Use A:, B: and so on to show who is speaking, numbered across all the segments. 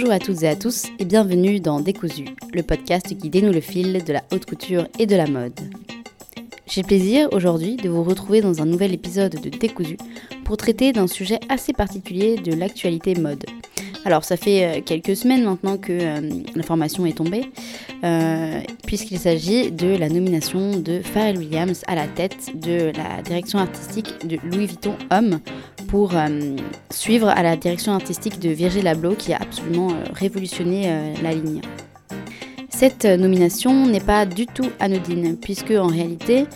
A: Bonjour à toutes et à tous et bienvenue dans Décousu, le podcast qui dénoue le fil de la haute couture et de la mode. J'ai le plaisir aujourd'hui de vous retrouver dans un nouvel épisode de Décousu pour traiter d'un sujet assez particulier de l'actualité mode. Alors ça fait euh, quelques semaines maintenant que euh, l'information est tombée, euh, puisqu'il s'agit de la nomination de Pharrell Williams à la tête de la direction artistique de Louis Vuitton Homme pour suivre à la direction artistique de Virgil Abloh qui a absolument révolutionné la ligne. Cette nomination n'est pas du tout anodine, puisque en réalité,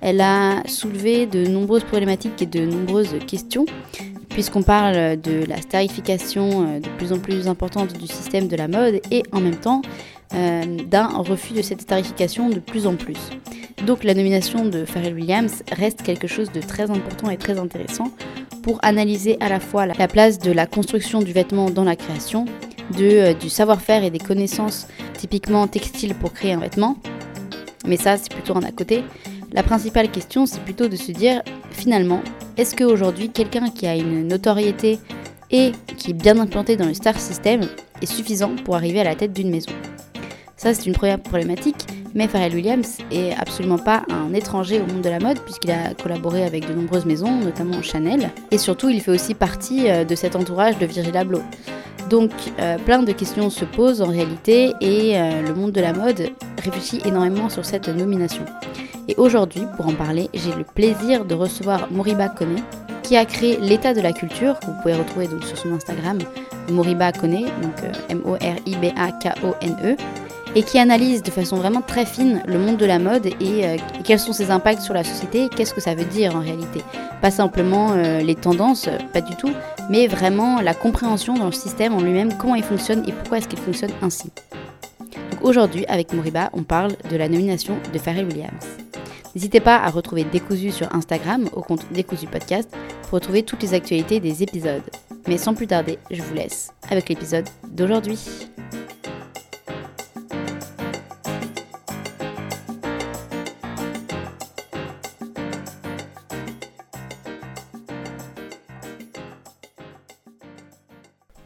A: elle a soulevé de nombreuses problématiques et de nombreuses questions, puisqu'on parle de la starification euh, de plus en plus importante du système de la mode et en même temps euh, d'un refus de cette starification de plus en plus. Donc la nomination de Pharrell Williams reste quelque chose de très important et très intéressant pour analyser à la fois la place de la construction du vêtement dans la création, euh, du savoir-faire et des connaissances typiquement textiles pour créer un vêtement, mais ça c'est plutôt un à côté. La principale question c'est plutôt de se dire finalement est-ce qu'aujourd'hui, quelqu'un qui a une notoriété et qui est bien implanté dans le star system est suffisant pour arriver à la tête d'une maison? Ça, c'est une première problématique, mais Pharrell Williams est absolument pas un étranger au monde de la mode puisqu'il a collaboré avec de nombreuses maisons, notamment Chanel, et surtout il fait aussi partie euh, de cet entourage de Virgil Abloh. Donc euh, plein de questions se posent en réalité et euh, le monde de la mode réfléchit énormément sur cette nomination. Et aujourd'hui, pour en parler, j'ai le plaisir de recevoir Moriba Kone, qui a créé l'état de la culture, que vous pouvez retrouver donc sur son Instagram, Moriba Kone, donc M-O-R-I-B-A-K-O-N-E, et qui analyse de façon vraiment très fine le monde de la mode et, euh, quels sont ses impacts sur la société, qu'est-ce que ça veut dire en réalité. Pas simplement euh, les tendances, pas du tout, mais vraiment la compréhension dans le système en lui-même, comment il fonctionne et pourquoi est-ce qu'il fonctionne ainsi. Aujourd'hui, avec Moriba, on parle de la nomination de Pharrell Williams. N'hésitez pas à retrouver Décousu sur Instagram au compte Décousu Podcast pour retrouver toutes les actualités des épisodes. Mais sans plus tarder, je vous laisse avec l'épisode d'aujourd'hui.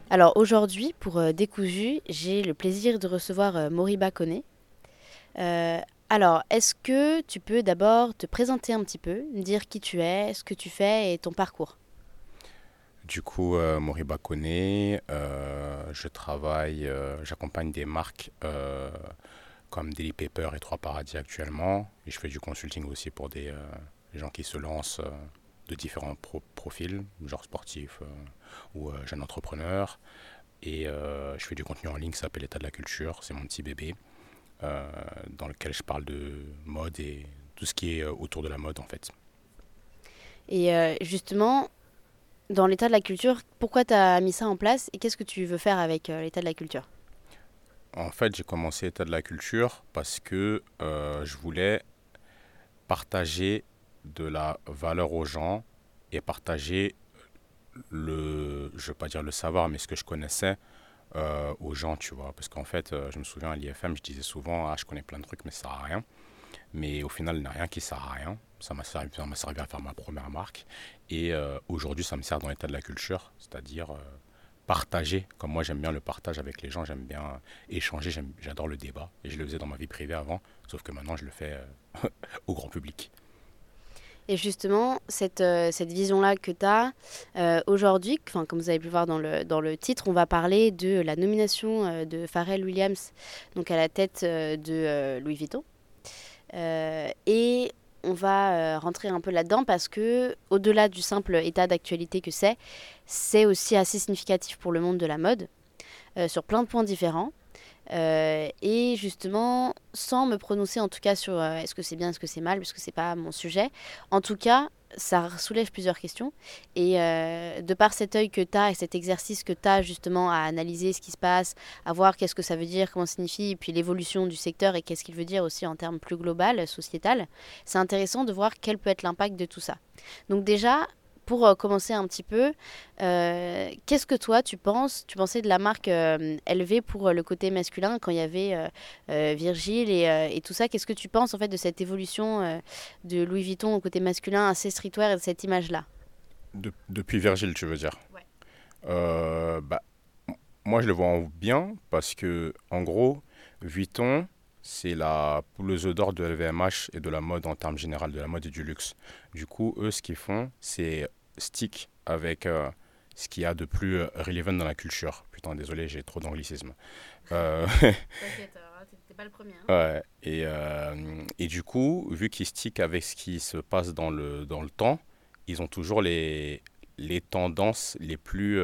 A: Alors aujourd'hui, pour euh, Décousu, j'ai le plaisir de recevoir euh, Moriba Kone. Euh, alors, est-ce que tu peux d'abord te présenter un petit peu, dire qui tu es, ce que tu fais et ton parcours?
B: Du coup, euh, Moriba Kone, euh, je travaille, j'accompagne des marques comme Daily Paper et Trois Paradis actuellement. Et je fais du consulting aussi pour des, gens qui se lancent de différents profils, genre sportifs ou jeunes entrepreneurs. Et je fais du contenu en ligne qui s'appelle L'état de la culture, c'est mon petit bébé. Euh, dans lequel je parle de mode et tout ce qui est euh, autour de la mode en fait.
A: Et euh, justement, dans l'état de la culture, pourquoi tu as mis ça en place et qu'est-ce que tu veux faire avec l'état de la culture?
B: En fait, j'ai commencé l'état de la culture parce que je voulais partager de la valeur aux gens et partager le, je ne veux pas dire le savoir, mais ce que je connaissais euh, aux gens, tu vois. Parce qu'en fait, euh, je me souviens à l'IFM, je disais souvent, ah, je connais plein de trucs, mais ça sert à rien. Mais au final, il n'y a rien qui sert à rien. Ça m'a servi, servi, à faire ma première marque. Et euh, aujourd'hui, ça me sert dans l'état de la culture, c'est-à-dire partager. Comme moi, j'aime bien le partage avec les gens, j'aime bien échanger, j'adore le débat. Et je le faisais dans ma vie privée avant, sauf que maintenant, je le fais au grand public.
A: Et justement, cette, euh, vision-là que tu as euh, aujourd'hui, comme vous avez pu voir dans le, dans le titre, on va parler de la nomination euh, de Pharrell Williams donc à la tête de Louis Vuitton. et on va rentrer un peu là-dedans parce que, au-delà du simple état d'actualité que c'est, c'est aussi assez significatif pour le monde de la mode sur plein de points différents. Euh, et justement, sans me prononcer en tout cas sur euh, est-ce que c'est bien, est-ce que c'est mal, puisque c'est pas mon sujet, en tout cas, ça soulève plusieurs questions. Et euh, de par cet œil que tu as et cet exercice que tu as justement à analyser ce qui se passe, à voir qu'est-ce que ça veut dire, comment ça signifie, et puis l'évolution du secteur et qu'est-ce qu'il veut dire aussi en termes plus global, sociétal, c'est intéressant de voir quel peut être l'impact de tout ça. Donc déjà, pour euh, commencer un petit peu, euh, qu'est-ce que toi tu penses? Tu pensais de la marque euh, LV pour le côté masculin quand il y avait Virgile et, tout ça. Qu'est-ce que tu penses en fait de cette évolution de Louis Vuitton au côté masculin assez streetwear et de cette image-là?
B: Depuis Virgile, tu veux dire?
A: Ouais.
B: bah, moi, je le vois en bien parce que, en gros, Vuitton, c'est la pouleuse d'or de LVMH et de la mode en termes général, de la mode et du luxe. Du coup, eux, ce qu'ils font, c'est stick avec euh, ce qu'il y a de plus euh, relevant dans la culture. Putain, désolé, j'ai trop d'anglicisme. Euh...
A: T'inquiète, t'es pas le premier. Hein.
B: Ouais, et, euh, et du coup, vu qu'ils stick avec ce qui se passe dans le, dans le temps, ils ont toujours les, les tendances les plus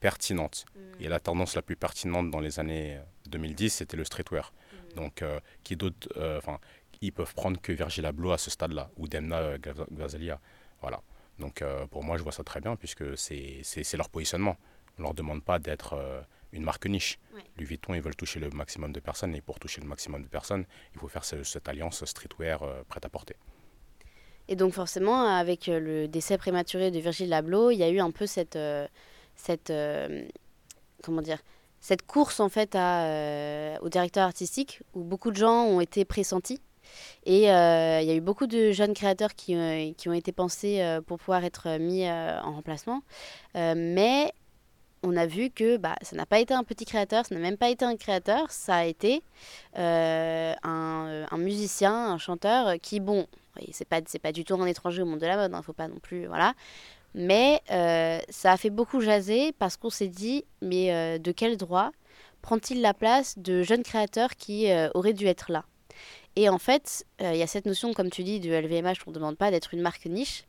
B: pertinentes. Mm. Et la tendance la plus pertinente dans les années 2010, c'était le streetwear. Donc, euh, qui d'autres, euh, enfin, ils peuvent prendre que Virgil Abloh à ce stade-là, ou Demna euh, Gvasalia. Voilà. Donc, pour moi, je vois ça très bien, puisque c'est leur positionnement. On ne leur demande pas d'être une marque niche. Ouais. Louis Vuitton, ils veulent toucher le maximum de personnes, et pour toucher le maximum de personnes, il faut faire cette alliance streetwear prête à porter.
A: Et donc forcément, avec le décès prématuré de Virgil Abloh, il y a eu un peu cette, cette comment dire, cette course en fait euh, au directeur artistique où beaucoup de gens ont été pressentis. Et euh, il y a eu beaucoup de jeunes créateurs qui, euh, qui ont été pensés pour pouvoir être mis en remplacement. mais on a vu que bah, ça n'a pas été un petit créateur, ça n'a même pas été un créateur, ça a été un, musicien, un chanteur qui, bon, c'est pas, pas du tout un étranger au monde de la mode, il hein, faut pas non plus, voilà. Mais euh, ça a fait beaucoup jaser parce qu'on s'est dit, mais euh, de quel droit prend-il la place de jeunes créateurs qui euh, auraient dû être là? Et en fait, il y a cette notion, comme tu dis, du LVMH, on ne demande pas d'être une marque niche,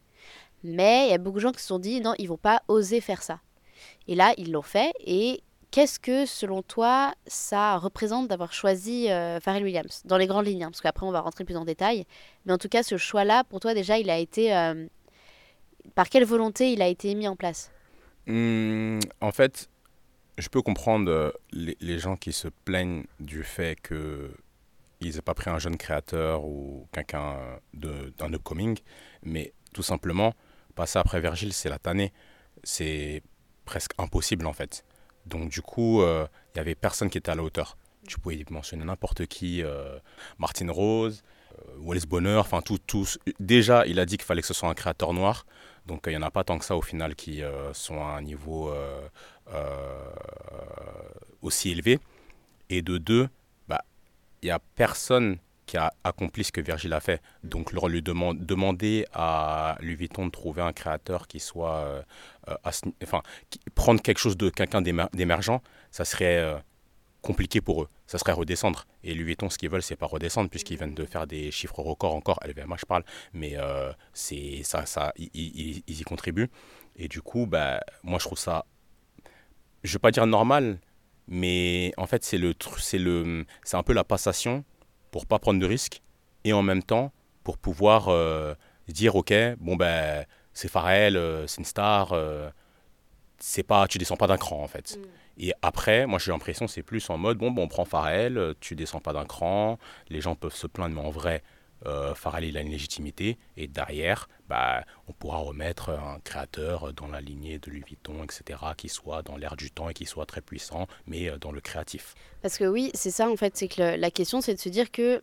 A: mais il y a beaucoup de gens qui se sont dit, non, ils vont pas oser faire ça. Et là, ils l'ont fait. Et qu'est-ce que, selon toi, ça représente d'avoir choisi Pharrell Williams? Dans les grandes lignes, hein, parce qu'après, on va rentrer plus en détail. Mais en tout cas, ce choix-là, pour toi, déjà, il a été par quelle volonté il a été mis en place
B: mmh, En fait, je peux comprendre euh, les, gens qui se plaignent du fait qu'ils n'aient pas pris un jeune créateur ou quelqu'un d'un upcoming, mais tout simplement, passer après Virgile, c'est la tannée. C'est presque impossible en fait. Donc du coup, euh, il y n'y avait personne qui était à la hauteur. Tu pouvais mentionner n'importe qui, euh, Martine Rose, Wallace Bonheur, enfin tous. Déjà, il a dit qu'il fallait que ce soit un créateur noir. Donc il n'y en a pas tant que ça au final qui euh, sont à un niveau euh, euh, aussi élevé. Et de deux, bah, il n'y a personne qui a accompli ce que Virgile a fait. Donc leur lui demande, demander à Louis Vuitton de trouver un créateur qui soit... enfin, prendre quelque chose de quelqu'un d'émergent, ça serait compliqué pour eux. Ça serait redescendre. Et Louis Vuitton, ce qu'ils veulent, c'est pas redescendre, puisqu'ils viennent de faire des chiffres records encore. LVMH, je parle. Mais euh, c'est ça, ça ils, y contribuent. Et du coup, bah, moi, je trouve ça. Je vais pas dire normal, mais en fait, c'est le c'est le c'est un peu la passation pour pas prendre de risques et en même temps pour pouvoir euh, dire ok bon ben c'est Pharrell euh, c'est une star c'est pas tu descends pas d'un cran en fait mm. Et après, moi j'ai l'impression c'est plus en mode bon, bon on prend Pharrell, euh, tu descends pas d'un cran, les gens peuvent se plaindre, mais en vrai, euh, Pharrell il a une légitimité. Et derrière, bah, on pourra remettre un créateur dans la lignée de Louis Vuitton, etc., qui soit dans l'air du temps et qui soit très puissant, mais euh, dans le créatif.
A: Parce que oui, c'est ça en fait, c'est que la question c'est de se dire que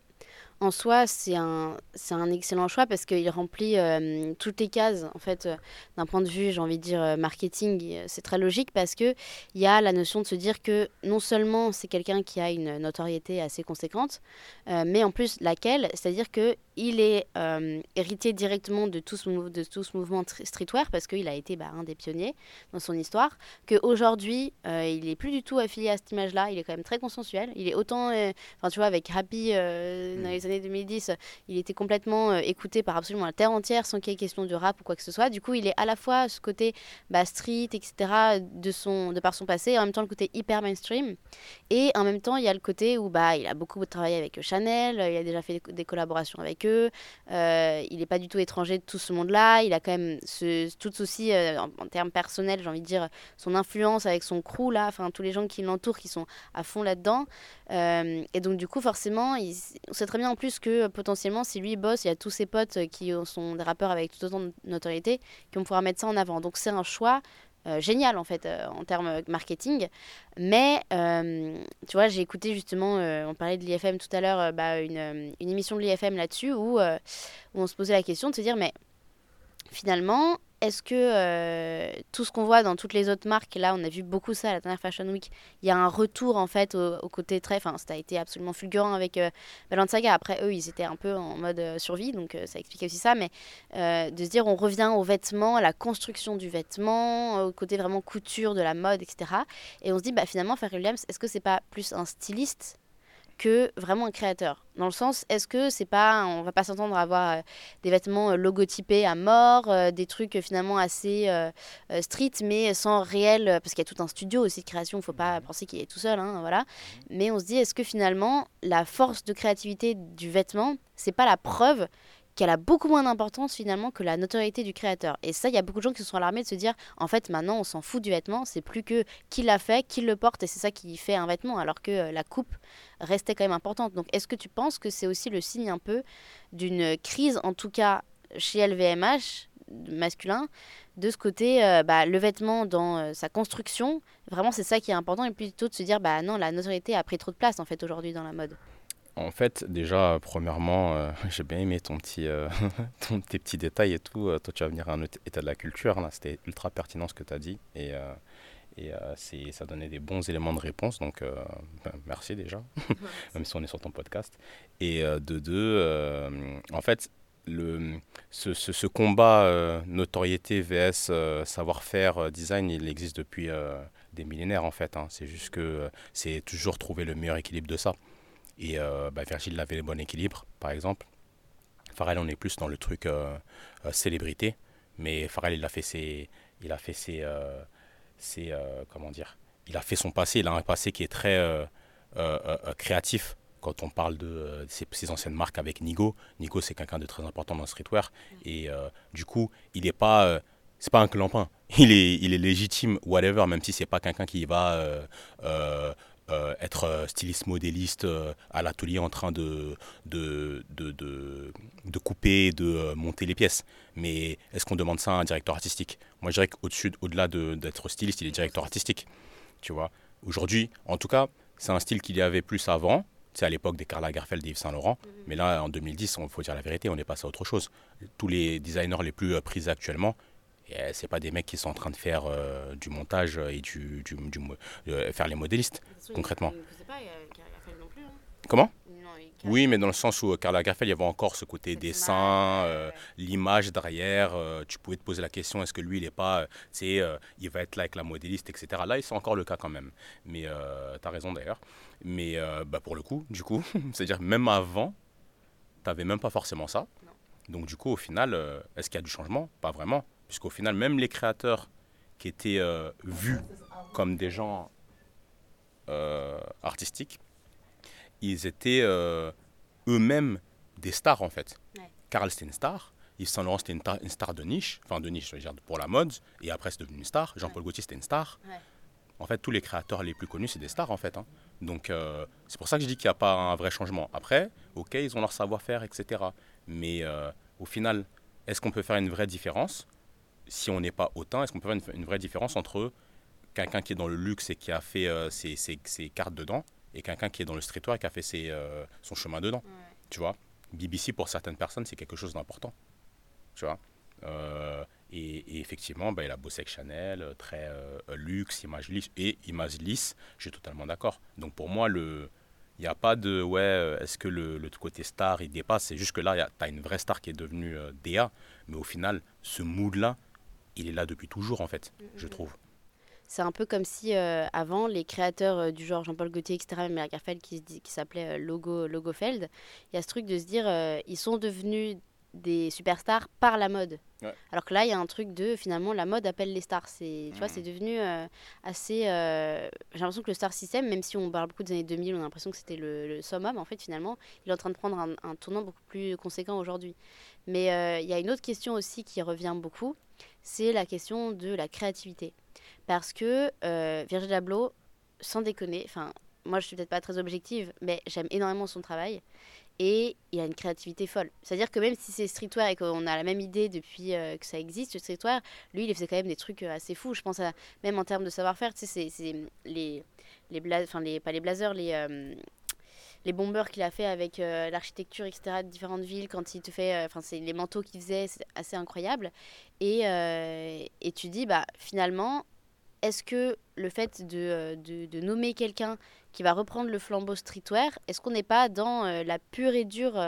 A: en soi, c'est un, excellent choix parce qu'il remplit euh, toutes les cases. En fait, euh, d'un point de vue, j'ai envie de dire euh, marketing, c'est très logique parce qu'il y a la notion de se dire que non seulement c'est quelqu'un qui a une notoriété assez conséquente, mais en plus laquelle, c'est-à-dire que il est héritier directement de tout ce, de tout ce mouvement streetwear parce qu'il a été bah, un des pionniers dans son histoire, qu'aujourd'hui, il n'est plus du tout affilié à cette image-là, il est quand même très consensuel, il est autant, enfin tu vois, avec Happy dans les années 2010, il était complètement euh, écouté par absolument la terre entière sans qu'il y ait question de rap ou quoi que ce soit. Du coup, il est à la fois ce côté bah, street, etc., de, son, de par son passé, et en même temps le côté hyper mainstream. Et en même temps, il y a le côté où bah, il a beaucoup travaillé avec Chanel, il a déjà fait des, collaborations avec euh, il n'est pas du tout étranger de tout ce monde-là, il a quand même ce, tout aussi, euh, en, termes personnels, j'ai envie de dire, son influence avec son crew, là, enfin tous les gens qui l'entourent qui sont à fond là-dedans. et donc, du coup, forcément, il, on sait très bien en plus que euh, potentiellement, si lui bosse, il y a tous ses potes euh, qui sont des rappeurs avec tout autant de notoriété qui vont pouvoir mettre ça en avant. Donc c'est un choix euh, génial en fait en termes marketing. Mais tu vois, j'ai écouté justement, on parlait de l'IFM tout à l'heure, bah, une, une, émission de l'IFM là-dessus où, où, on se posait la question de se dire mais finalement, est-ce que euh, tout ce qu'on voit dans toutes les autres marques, là on a vu beaucoup ça à la dernière Fashion Week, il y a un retour en fait au, côté très, enfin ça a été absolument fulgurant avec euh, Balenciaga, après eux ils étaient un peu en mode euh, survie, donc ça expliquait aussi ça, mais de se dire on revient au vêtement, à la construction du vêtement, au côté vraiment couture de la mode, etc. Et on se dit bah finalement Pharrell Williams, est-ce que c'est pas plus un styliste que vraiment un créateur. Dans le sens, est-ce que c'est pas, on va pas s'entendre à avoir euh, des vêtements euh, logotypés à mort, euh, des trucs finalement assez street, mais sans réel, parce qu'il y a tout un studio aussi de création, il faut pas mhm. penser qu'il est tout seul, hein, voilà. Mhm. Mais on se dit, est-ce que finalement la force de créativité du vêtement, c'est pas la preuve qu'elle a beaucoup moins d'importance finalement que la notoriété du créateur. Et ça, il y a beaucoup de gens qui se sont alarmés de se dire, en fait, maintenant, on s'en fout du vêtement, c'est plus que qui l'a fait, qui le porte, et c'est ça qui fait un vêtement, alors que euh, la coupe restait quand même importante. Donc, est-ce que tu penses que c'est aussi le signe un peu d'une crise, en tout cas chez LVMH, masculin, de ce côté, euh, bah, le vêtement dans euh, sa construction, vraiment c'est ça qui est important, et plutôt de se dire, bah non, la notoriété a pris trop de place en fait aujourd'hui dans la mode.
B: En fait, déjà, premièrement, euh, j'ai bien aimé ton petit, euh, ton, tes petits détails et tout. Euh, toi, tu vas venir à un état de la culture. Là, c'était ultra pertinent ce que tu as dit. Et, et c'est, ça donnait des bons éléments de réponse. Donc, ben, merci déjà, même si on est sur ton podcast. Et de deux, en fait, le, ce, ce, ce combat notoriété vs savoir-faire design, il existe depuis des millénaires en fait. Hein. C'est juste que c'est toujours trouver le meilleur équilibre de ça. Et euh, bah, Virgil avait le bon équilibre, par exemple. Pharrell, on est plus dans le truc euh, euh, célébrité, mais Pharrell, il a fait ses, il a fait ses, ses comment dire, il a fait son passé. Il a un passé qui est très créatif. Quand on parle de ses, anciennes marques avec Nigo, Nigo c'est quelqu'un de très important dans le streetwear et du coup, il n'est pas pas un clampin. Il est, il est légitime, whatever, même si c'est pas quelqu'un qui va euh, euh, styliste modéliste euh, à l'atelier en train de, de, de, de, de couper, de monter les pièces. Mais est-ce qu'on demande ça à un directeur artistique? Moi, je dirais qu'au-dessus, au-delà d'être styliste, il est directeur artistique. Tu vois Aujourd'hui, en tout cas, c'est un style qu'il y avait plus avant. C'est à l'époque des Karl Lagerfeld et Yves Saint Laurent. Mhm. Mais là, en 2010, il faut dire la vérité, on est passé à autre chose. Tous les designers les plus pris actuellement, euh, c'est pas des mecs qui sont en train de faire euh, du montage et du, du, du euh, faire les modélistes concrètement. Comment? Oui, mais dans le sens où Karl Lagerfeld, il y avait encore ce côté dessin, l'image derrière. tu pouvais te poser la question est-ce que lui, il est pas, tu il va être là avec la modéliste, etc. Là, c'est encore le cas quand même. Mais tu as raison d'ailleurs. Mais bah, pour le coup, du coup, c'est-à-dire même avant, tu n'avais même pas forcément ça. Donc du coup, au final, est-ce qu'il y a du changement? Pas vraiment puisqu'au final, même les créateurs qui étaient euh, vus comme des gens euh, artistiques, ils étaient euh, eux-mêmes des stars en fait. Carl c'était une star, Yves Saint Laurent c'était une, star de niche, enfin de niche, je veux dire pour la mode, et après c'est devenu une star. Jean-Paul Gaultier c'était une star. En fait, tous les créateurs les plus connus, c'est des stars en fait. Hein. Donc c'est pour ça que je dis qu'il n'y a pas un vrai changement. Après, ok, ils ont leur savoir-faire, etc. Mais au final, est-ce qu'on peut faire une vraie différence? Si on n'est pas autant, est-ce qu'on peut faire une, vraie différence entre quelqu'un qui est dans le luxe et qui a fait euh, ses, cartes dedans et quelqu'un qui est dans le streetwear et qui a fait ses, euh, son chemin dedans? Tu vois? BBC, pour certaines personnes, c'est quelque chose d'important. Tu vois? Euh, et, effectivement, bah, il a bossé avec Chanel, très luxe, image lisse. Et image lisse, je suis totalement d'accord. Donc pour moi, le, il n'y a pas de ouais, est-ce que le, le, côté star il dépasse? C'est juste que là, tu as une vraie star qui est devenue DA, mais au final, ce mood-là, il est là depuis toujours, en fait, mm, je mm, mm. trouve.
A: C'est un peu comme si euh, avant, les créateurs euh, du genre Jean-Paul Gaultier, etc., même Lagerfeld qui, qui s'appelait euh, Logo, Logofeld, il y a ce truc de se dire, ils sont devenus des superstars par la mode. Alors que là, il y a un truc de finalement la mode appelle les stars. C'est tu vois, c'est devenu assez. J'ai l'impression que le star system, même si on parle beaucoup des années 2000, on a l'impression que c'était le, le, summum. En fait, finalement, il est en train de prendre un, un tournant beaucoup plus conséquent aujourd'hui. Mais il y a une autre question aussi qui revient beaucoup c'est la question de la créativité. Parce que euh, Virgil Abloh, sans déconner, enfin, moi je suis peut-être pas très objective, mais j'aime énormément son travail et il a une créativité folle. C'est-à-dire que même si c'est streetwear et qu'on a la même idée depuis euh, que ça existe, le streetwear, lui, il faisait quand même des trucs euh, assez fous. Je pense même en termes de savoir-faire, tu sais, c'est les, les, enfin, les, pas les blazers, les, les bombeurs qu'il a fait avec l'architecture, etc., de différentes villes, quand il te fait. Enfin, c'est les manteaux qu'il faisait, c'est assez incroyable. Et, et tu dis, bah, finalement, est-ce que le fait de, de, nommer quelqu'un qui va reprendre le flambeau streetwear, est-ce qu'on n'est pas dans la pure et dure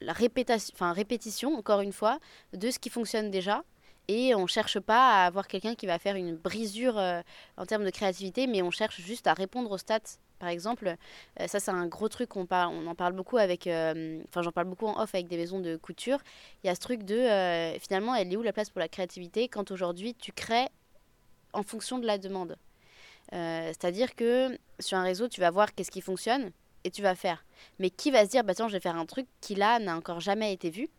A: répétition, encore une fois, de ce qui fonctionne déjà? Et on cherche pas à avoir quelqu'un qui va faire une brisure euh, en termes de créativité, mais on cherche juste à répondre aux stats. Par exemple, euh, ça c'est un gros truc, on, parle, on en parle beaucoup avec, euh, enfin j'en parle beaucoup en off avec des maisons de couture. Il y a ce truc de, finalement, elle est où la place pour la créativité quand aujourd'hui tu crées en fonction de la demande? C'est-à-dire que sur un réseau, tu vas voir qu'est-ce qui fonctionne et tu vas faire. Mais qui va se dire, bah tiens, je vais faire un truc qui là n'a encore jamais été vu?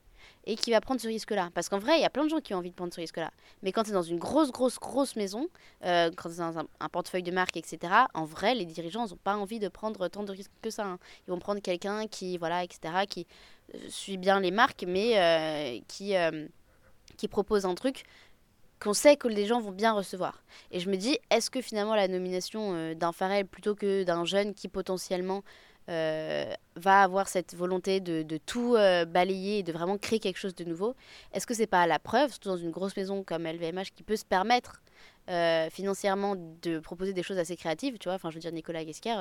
A: Et qui va prendre ce risque-là. Parce qu'en vrai, il y a plein de gens qui ont envie de prendre ce risque-là. Mais quand tu es dans une grosse, grosse, grosse maison, euh, quand tu dans un, portefeuille de marque, etc., en vrai, les dirigeants n'ont pas envie de prendre tant de risques que ça. Hein. Ils vont prendre quelqu'un qui, voilà, etc., qui euh, suit bien les marques, mais euh, qui, qui propose un truc qu'on sait que les gens vont bien recevoir. Et je me dis, est-ce que finalement la nomination d'un Pharrell plutôt que d'un jeune qui potentiellement euh, va avoir cette volonté de, de tout euh, balayer et de vraiment créer quelque chose de nouveau, est-ce que c'est pas à la preuve, surtout dans une grosse maison comme LVMH qui peut se permettre euh, financièrement de proposer des choses assez créatives, tu vois, enfin je veux dire Nicolas Guesquer,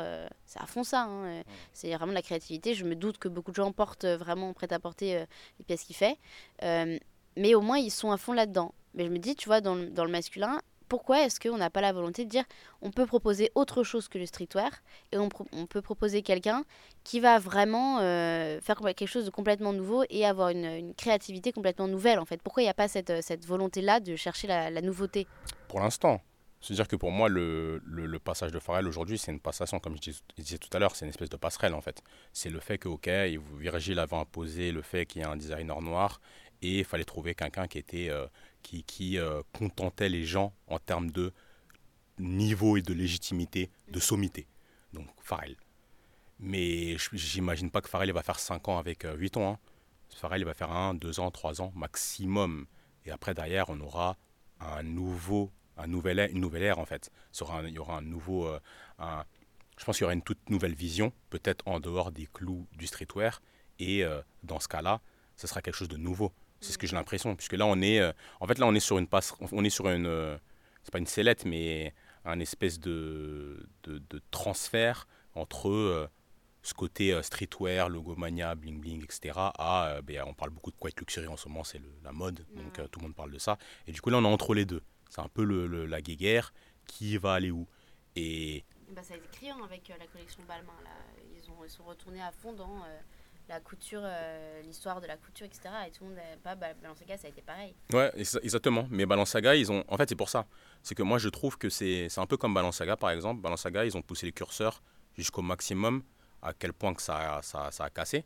A: c'est à fond ça, hein, c'est vraiment de la créativité, je me doute que beaucoup de gens portent vraiment prêt à porter les pièces qu'il fait, mais au moins ils sont à fond là-dedans. Mais je me dis, tu vois, dans, dans le masculin, pourquoi est-ce qu'on n'a pas la volonté de dire on peut proposer autre chose que le streetwear et on, peut proposer quelqu'un qui va vraiment euh, faire quelque chose de complètement nouveau et avoir une, créativité complètement nouvelle en fait Pourquoi il n'y a pas cette, cette volonté-là de chercher la, nouveauté?
B: Pour l'instant. C'est-à-dire que pour moi, le, passage de Pharrell aujourd'hui, c'est une passation, comme je disais, tout à l'heure, c'est une espèce de passerelle en fait. C'est le fait que, ok, Virgil avait imposé le fait qu'il y ait un designer noir et il fallait trouver quelqu'un qui était euh, qui, euh, contentait les gens en termes de niveau et de légitimité, de sommité. Donc Pharrell. Mais j'imagine pas que Pharrell va faire 5 ans avec 8 euh, ans. Hein. Pharrell va faire 1, 2 ans, 3 ans maximum. Et après, derrière, on aura un nouveau, un nouvel une nouvelle ère en fait. Il y aura un nouveau. Euh, je pense qu'il y aura une toute nouvelle vision, peut-être en dehors des clous du streetwear. Et dans ce cas-là, ce sera quelque chose de nouveau. C'est ce que j'ai l'impression, puisque là on est, euh, en fait là on est sur une passe, on est sur une, euh, c'est pas une sellette, mais un espèce de, de, transfert entre euh, ce côté streetwear, logomania, bling bling, etc. À, ben, on parle beaucoup de quiet luxury en ce moment, c'est la mode, donc tout le monde parle de ça. Et du coup là on est entre les deux. C'est un peu le, la guéguerre qui va aller où. Et
A: bah, ça a été criant avec la collection Balmain là. Ils, ont, ils sont retournés à fond dans la couture, euh, l'histoire de la couture, etc. Et tout le monde, pas Balenciaga, ça a été pareil.
B: Ouais, exactement. Mais Balenciaga, ils ont, en fait, c'est pour ça. C'est que moi, je trouve que c'est, un peu comme Balenciaga, par exemple. Balenciaga, ils ont poussé les curseurs jusqu'au maximum, à quel point que ça, ça, ça a cassé.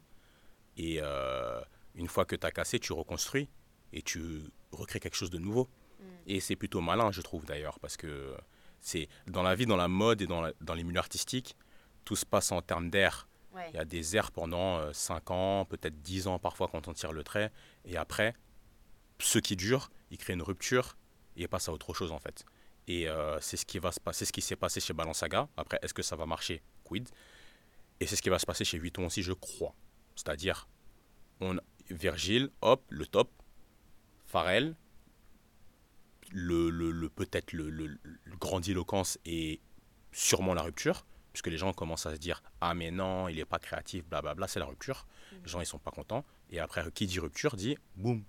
B: Et euh, une fois que tu as cassé, tu reconstruis et tu recrées quelque chose de nouveau. Mm. Et c'est plutôt malin, je trouve d'ailleurs, parce que c'est dans la vie, dans la mode et dans, dans les milieux artistiques, tout se passe en termes d'air il y a des airs pendant 5 euh, ans, peut-être 10 ans parfois quand on tire le trait. Et après, ce qui dure, il crée une rupture et il passe à autre chose en fait. Et euh, c'est ce qui va se passer, ce qui s'est passé chez Balenciaga. Après, est-ce que ça va marcher? Quid? Et c'est ce qui va se passer chez Vuitton aussi, je crois. C'est-à-dire, on Virgile, hop, le top, Pharrell, le, le, peut-être le, le, grandiloquence et sûrement la rupture puisque les gens commencent à se dire ah mais non il n'est pas créatif blablabla c'est la rupture. Mhm. les gens ils sont pas contents. Et après qui dit rupture dit boum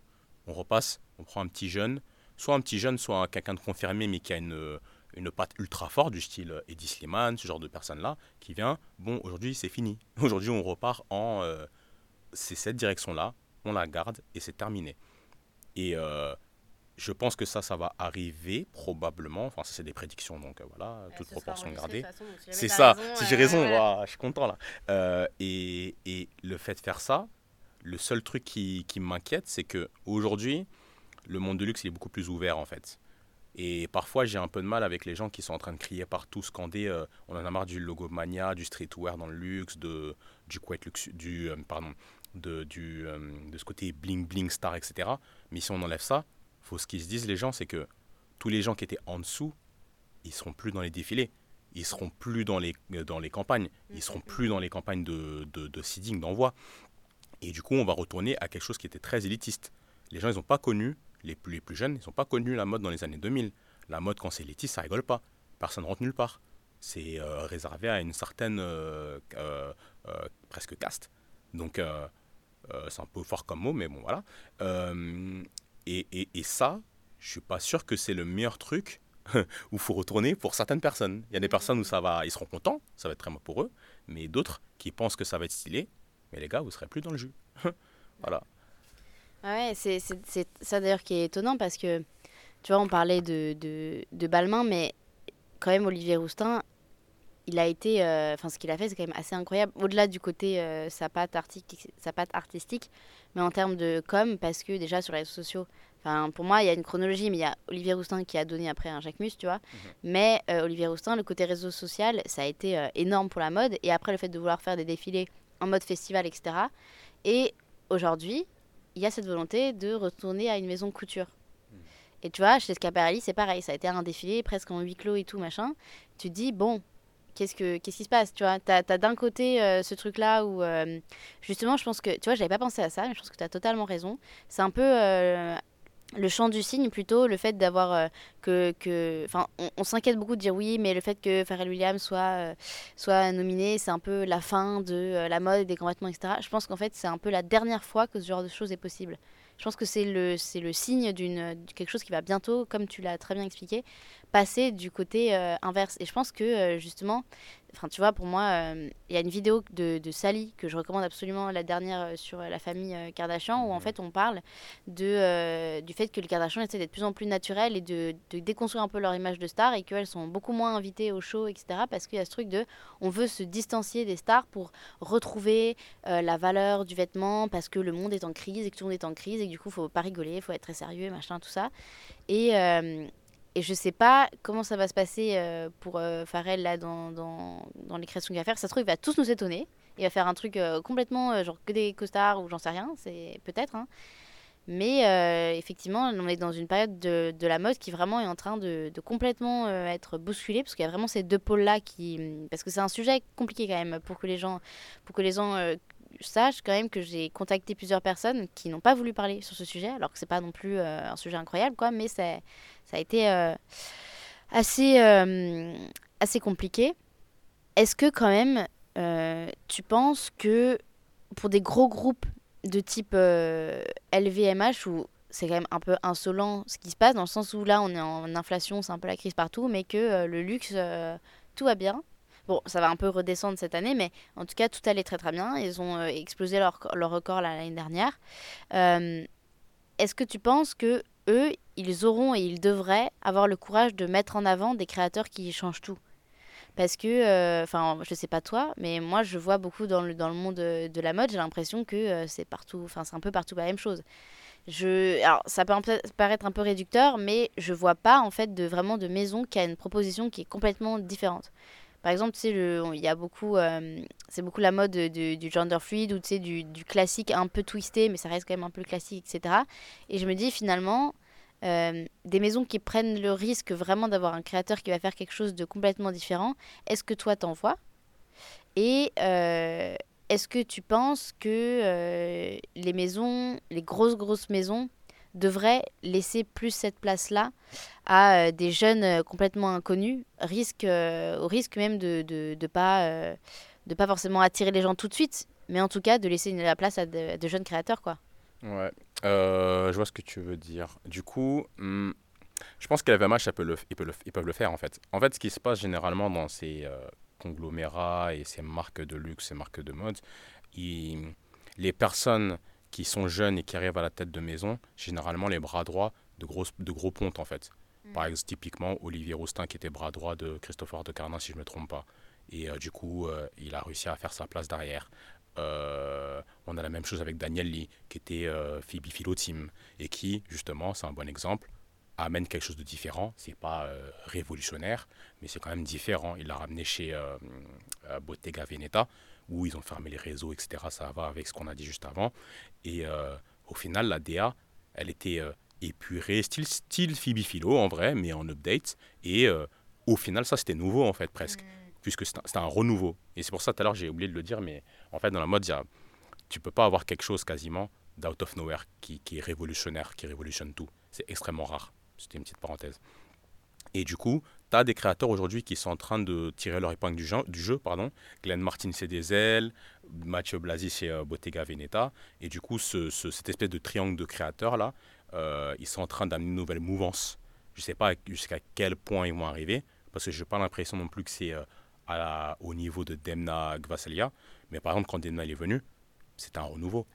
B: on repasse on prend un petit jeune soit un petit jeune soit quelqu'un de confirmé mais qui a une une patte ultra forte du style Eddie Sliman ce genre de personne là qui vient bon aujourd'hui c'est fini. Aujourd'hui on repart en euh, c'est cette direction là on la garde et c'est terminé. Et euh, je pense que ça, ça va arriver probablement. Enfin, c'est des prédictions, donc euh, voilà, toute proportion gardée. C'est ça, si j'ai raison, je suis content là. Euh, et, et, le fait de faire ça, le seul truc qui, qui m'inquiète, c'est que aujourd'hui, le monde de luxe il est beaucoup plus ouvert en fait. Et parfois, j'ai un peu de mal avec les gens qui sont en train de crier partout, scander euh, on en a marre du logo mania, du streetwear dans le luxe, de, du quite luxe, du, pardon, de, du, de ce côté bling bling star, etc. Mais si on enlève ça, faut ce qu'ils se disent les gens, c'est que tous les gens qui étaient en dessous, ils seront plus dans les défilés. ils seront plus dans les, dans les campagnes, ils seront plus dans les campagnes de, de, de seeding, d'envoi. Et du coup, on va retourner à quelque chose qui était très élitiste. Les gens, ils n'ont pas connu, les plus, les plus jeunes, ils n'ont pas connu la mode dans les années 2000. La mode, quand c'est élitiste, ça rigole pas. Personne ne rentre nulle part. C'est euh, réservé à une certaine euh, euh, presque caste. Donc, c'est un peu fort comme mot, mais bon, voilà. Et, et, et, ça, je suis pas sûr que c'est le meilleur truc où il faut retourner pour certaines personnes. Il y a des personnes où ça va, ils seront contents, ça va être très bon pour eux, mais d'autres qui pensent que ça va être stylé, mais les gars, vous serez plus dans le jus. voilà.
A: Ouais, c'est ça d'ailleurs qui est étonnant parce que, tu vois, on parlait de, de, de Balmain, mais quand même, Olivier Roustin, il a été, euh, enfin, ce qu'il a fait, c'est quand même assez incroyable. Au-delà du côté euh, sa, patte artistique, sa patte artistique, mais en termes de com, parce que déjà sur les réseaux sociaux, enfin, pour moi, il y a une chronologie, mais il y a Olivier Roustin qui a donné après un Jacques Mus, tu vois. Mhm. Mais euh, Olivier Roustin, le côté réseau social, ça a été énorme pour la mode. Et après, le fait de vouloir faire des défilés en mode festival, etc. Et aujourd'hui, il y a cette volonté de retourner à une maison couture. Hmm. Et tu vois, chez Schiaparelli, c'est pareil. Ça a été un défilé presque en huis clos et tout, machin. Tu te dis, bon, qu'est-ce, que, qu'est-ce qui se passe Tu vois, tu as, d'un côté euh, ce truc-là où, euh, justement, je pense que, tu vois, j'avais pas pensé à ça, mais je pense que tu as totalement raison. C'est un peu euh, le champ du signe plutôt le fait d'avoir que que enfin on, s'inquiète beaucoup de dire oui mais le fait que Pharrell Williams soit soit nominé c'est un peu la fin de la mode des grands vêtements etc je pense qu'en fait c'est un peu la dernière fois que ce genre de choses est possible je pense que c'est le signe d'une quelque chose qui va bientôt comme tu l'as très bien expliqué passer du côté inverse. Et je pense que justement Enfin, tu vois, pour moi, euh, il y a une vidéo de, de, Sally que je recommande absolument, la dernière euh, sur la famille euh, Kardashian, où en fait on parle de, du fait que les Kardashian essaient d'être de plus en plus naturels et de, de, déconstruire un peu leur image de star et qu'elles sont beaucoup moins invitées aux shows, etc. Parce qu'il y a ce truc de on veut se distancier des stars pour retrouver la valeur du vêtement parce que le monde est en crise et que tout le monde est en crise et que du coup, il faut pas rigoler, il faut être très sérieux, machin, tout ça. Et, et je sais pas comment ça va se passer euh, pour euh, Pharrell là dans, dans, dans les créations qu'il va faire. Ça se trouve, il va tous nous étonner. Il va faire un truc euh, complètement genre que des costards ou j'en sais rien. C'est peut-être. Hein. Mais effectivement, on est dans une période de, de, la mode qui vraiment est en train de, de complètement être bousculée parce qu'il y a vraiment ces deux pôles-là qui. Parce que c'est un sujet compliqué quand même pour que les gens, pour que les gens sache quand même que j'ai contacté plusieurs personnes qui n'ont pas voulu parler sur ce sujet, alors que c'est pas non plus euh, un sujet incroyable, quoi, mais ça a été euh, assez, euh, assez compliqué. Est-ce que quand même, tu penses que pour des gros groupes de type LVMH, où c'est quand même un peu insolent ce qui se passe, dans le sens où là on est en inflation, c'est un peu la crise partout, mais que le luxe, tout va bien, Bon, ça va un peu redescendre cette année, mais en tout cas, tout allait très très bien. Ils ont euh, explosé leur, leur record l'année dernière. Euh, est-ce que tu penses que eux, ils auront et ils devraient avoir le courage de mettre en avant des créateurs qui changent tout? Parce que, euh, enfin, je sais pas toi, mais moi je vois beaucoup dans le, dans le monde de, la mode, j'ai l'impression que c'est partout, enfin, c'est un peu partout la même chose. Je, alors, ça peut paraître un peu réducteur, mais je vois pas en fait de vraiment de maison qui a une proposition qui est complètement différente. Par exemple, il y a beaucoup, euh, c'est beaucoup la mode du gender fluid ou du, du, classique un peu twisté, mais ça reste quand même un peu classique, etc. Et je me dis finalement, euh, des maisons qui prennent le risque vraiment d'avoir un créateur qui va faire quelque chose de complètement différent, est-ce que toi t'en vois? Et euh, est-ce que tu penses que les maisons, les grosses grosses maisons, devrait laisser plus cette place-là à euh, des jeunes euh, complètement inconnus, risque, euh, au risque même de ne de, pas, de pas forcément attirer les gens tout de suite, mais en tout cas de laisser la place à de, jeunes créateurs. quoi.
B: Ouais, je vois ce que tu veux dire. Du coup, hmm, je pense que LVMH, ils, peuvent le, ils, peuvent le, ils peuvent le faire en fait. En fait, ce qui se passe généralement dans ces conglomérats et ces marques de luxe, ces marques de mode, les personnes qui sont jeunes et qui arrivent à la tête de maison, généralement les bras droits de, grosses, de gros pontes en fait. Mm. Par exemple, typiquement Olivier Roustin qui était bras droit de Christopher de Carnin si je ne me trompe pas. Et euh, du coup, euh, il a réussi à faire sa place derrière. Euh, on a la même chose avec Daniel Lee qui était Phoebe Philo Team et qui, justement, c'est un bon exemple, amène quelque chose de différent. C'est pas révolutionnaire, mais c'est quand même différent. Il l'a ramené chez Bottega Veneta où ils ont fermé les réseaux, etc. Ça va avec ce qu'on a dit juste avant. Et au final, la DA, elle était épurée, style, style Phoebe Philo en vrai, mais en update, et euh, au final, ça, c'était nouveau, en fait, presque. Puisque c'était un renouveau. Et c'est pour ça, tout à l'heure, j'ai oublié de le dire, mais en fait, dans la mode, y a, tu peux pas avoir quelque chose quasiment d'out of nowhere qui, qui est révolutionnaire, qui révolutionne tout. C'est extrêmement rare. C'était une petite parenthèse. Et du coup, tu as des créateurs aujourd'hui qui sont en train de tirer leur épingle du jeu. Du jeu pardon. Glenn Martin, c'est des ailes. Mathieu Blasi, c'est euh, Bottega Veneta. Et du coup, ce, cette espèce de triangle de créateurs-là, euh, ils sont en train d'amener une nouvelle mouvance. Je ne sais pas jusqu'à quel point ils vont arriver, parce que je n'ai pas l'impression non plus que c'est euh, au niveau de Demna Gvasalia. Mais par exemple, quand Demna est venu, c'était un renouveau.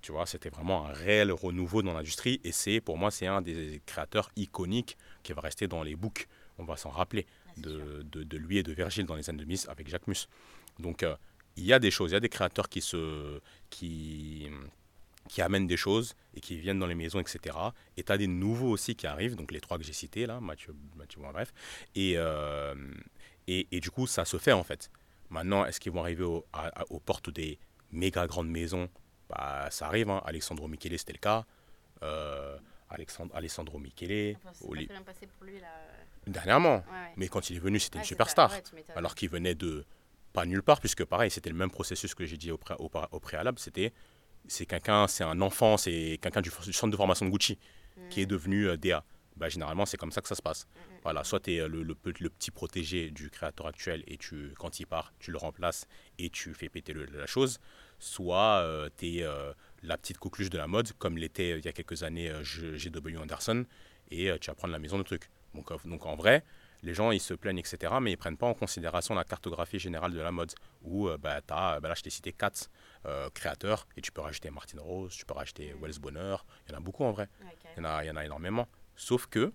B: Tu vois, c'était vraiment un réel renouveau dans l'industrie et c'est pour moi c'est un des créateurs iconiques qui va rester dans les books. On va s'en rappeler ah, de, de, lui et de Virgile dans les années 2000 avec Jacques Mus. Donc euh, il y a des choses, il y a des créateurs qui se qui qui amènent des choses et qui viennent dans les maisons, etc. Et tu as des nouveaux aussi qui arrivent, donc les trois que j'ai cités là, Mathieu, Mathieu bref. Et, euh, et, et, du coup, ça se fait en fait. Maintenant, est-ce qu'ils vont arriver aux portes des méga grandes maisons? Bah, ça arrive, hein. Alexandro Michele, c'était le cas. Euh, Alexandre, Alessandro Michele. Dernièrement. Mais quand il est venu, c'était une superstar. alors qu'il venait de pas nulle part, puisque pareil, c'était le même processus que j'ai dit au, au, préalable. C'était c'est quelqu'un, c'est un enfant, c'est quelqu'un du, centre de formation de Gucci qui est mm. devenu euh, DA. Bah, généralement, c'est comme ça que ça se passe. Mm, mm, voilà, soit tu es euh, le, le, le, petit protégé du créateur actuel et tu, quand il part, tu le remplaces et tu fais péter la chose soit euh, tu es euh, la petite coqueluche de la mode, comme l'était il y a quelques années GW Anderson, et tu vas prendre la maison de truc. Donc, donc en vrai, les gens ils se plaignent, etc., mais ils prennent pas en considération la cartographie générale de la mode, où bah, as, bah là je t'ai cité quatre créateurs, et tu peux rajouter Martin Rose, tu peux rajouter mm. Wells Bonner, il y en a beaucoup en vrai, il, y en a, il y en a énormément. Sauf que,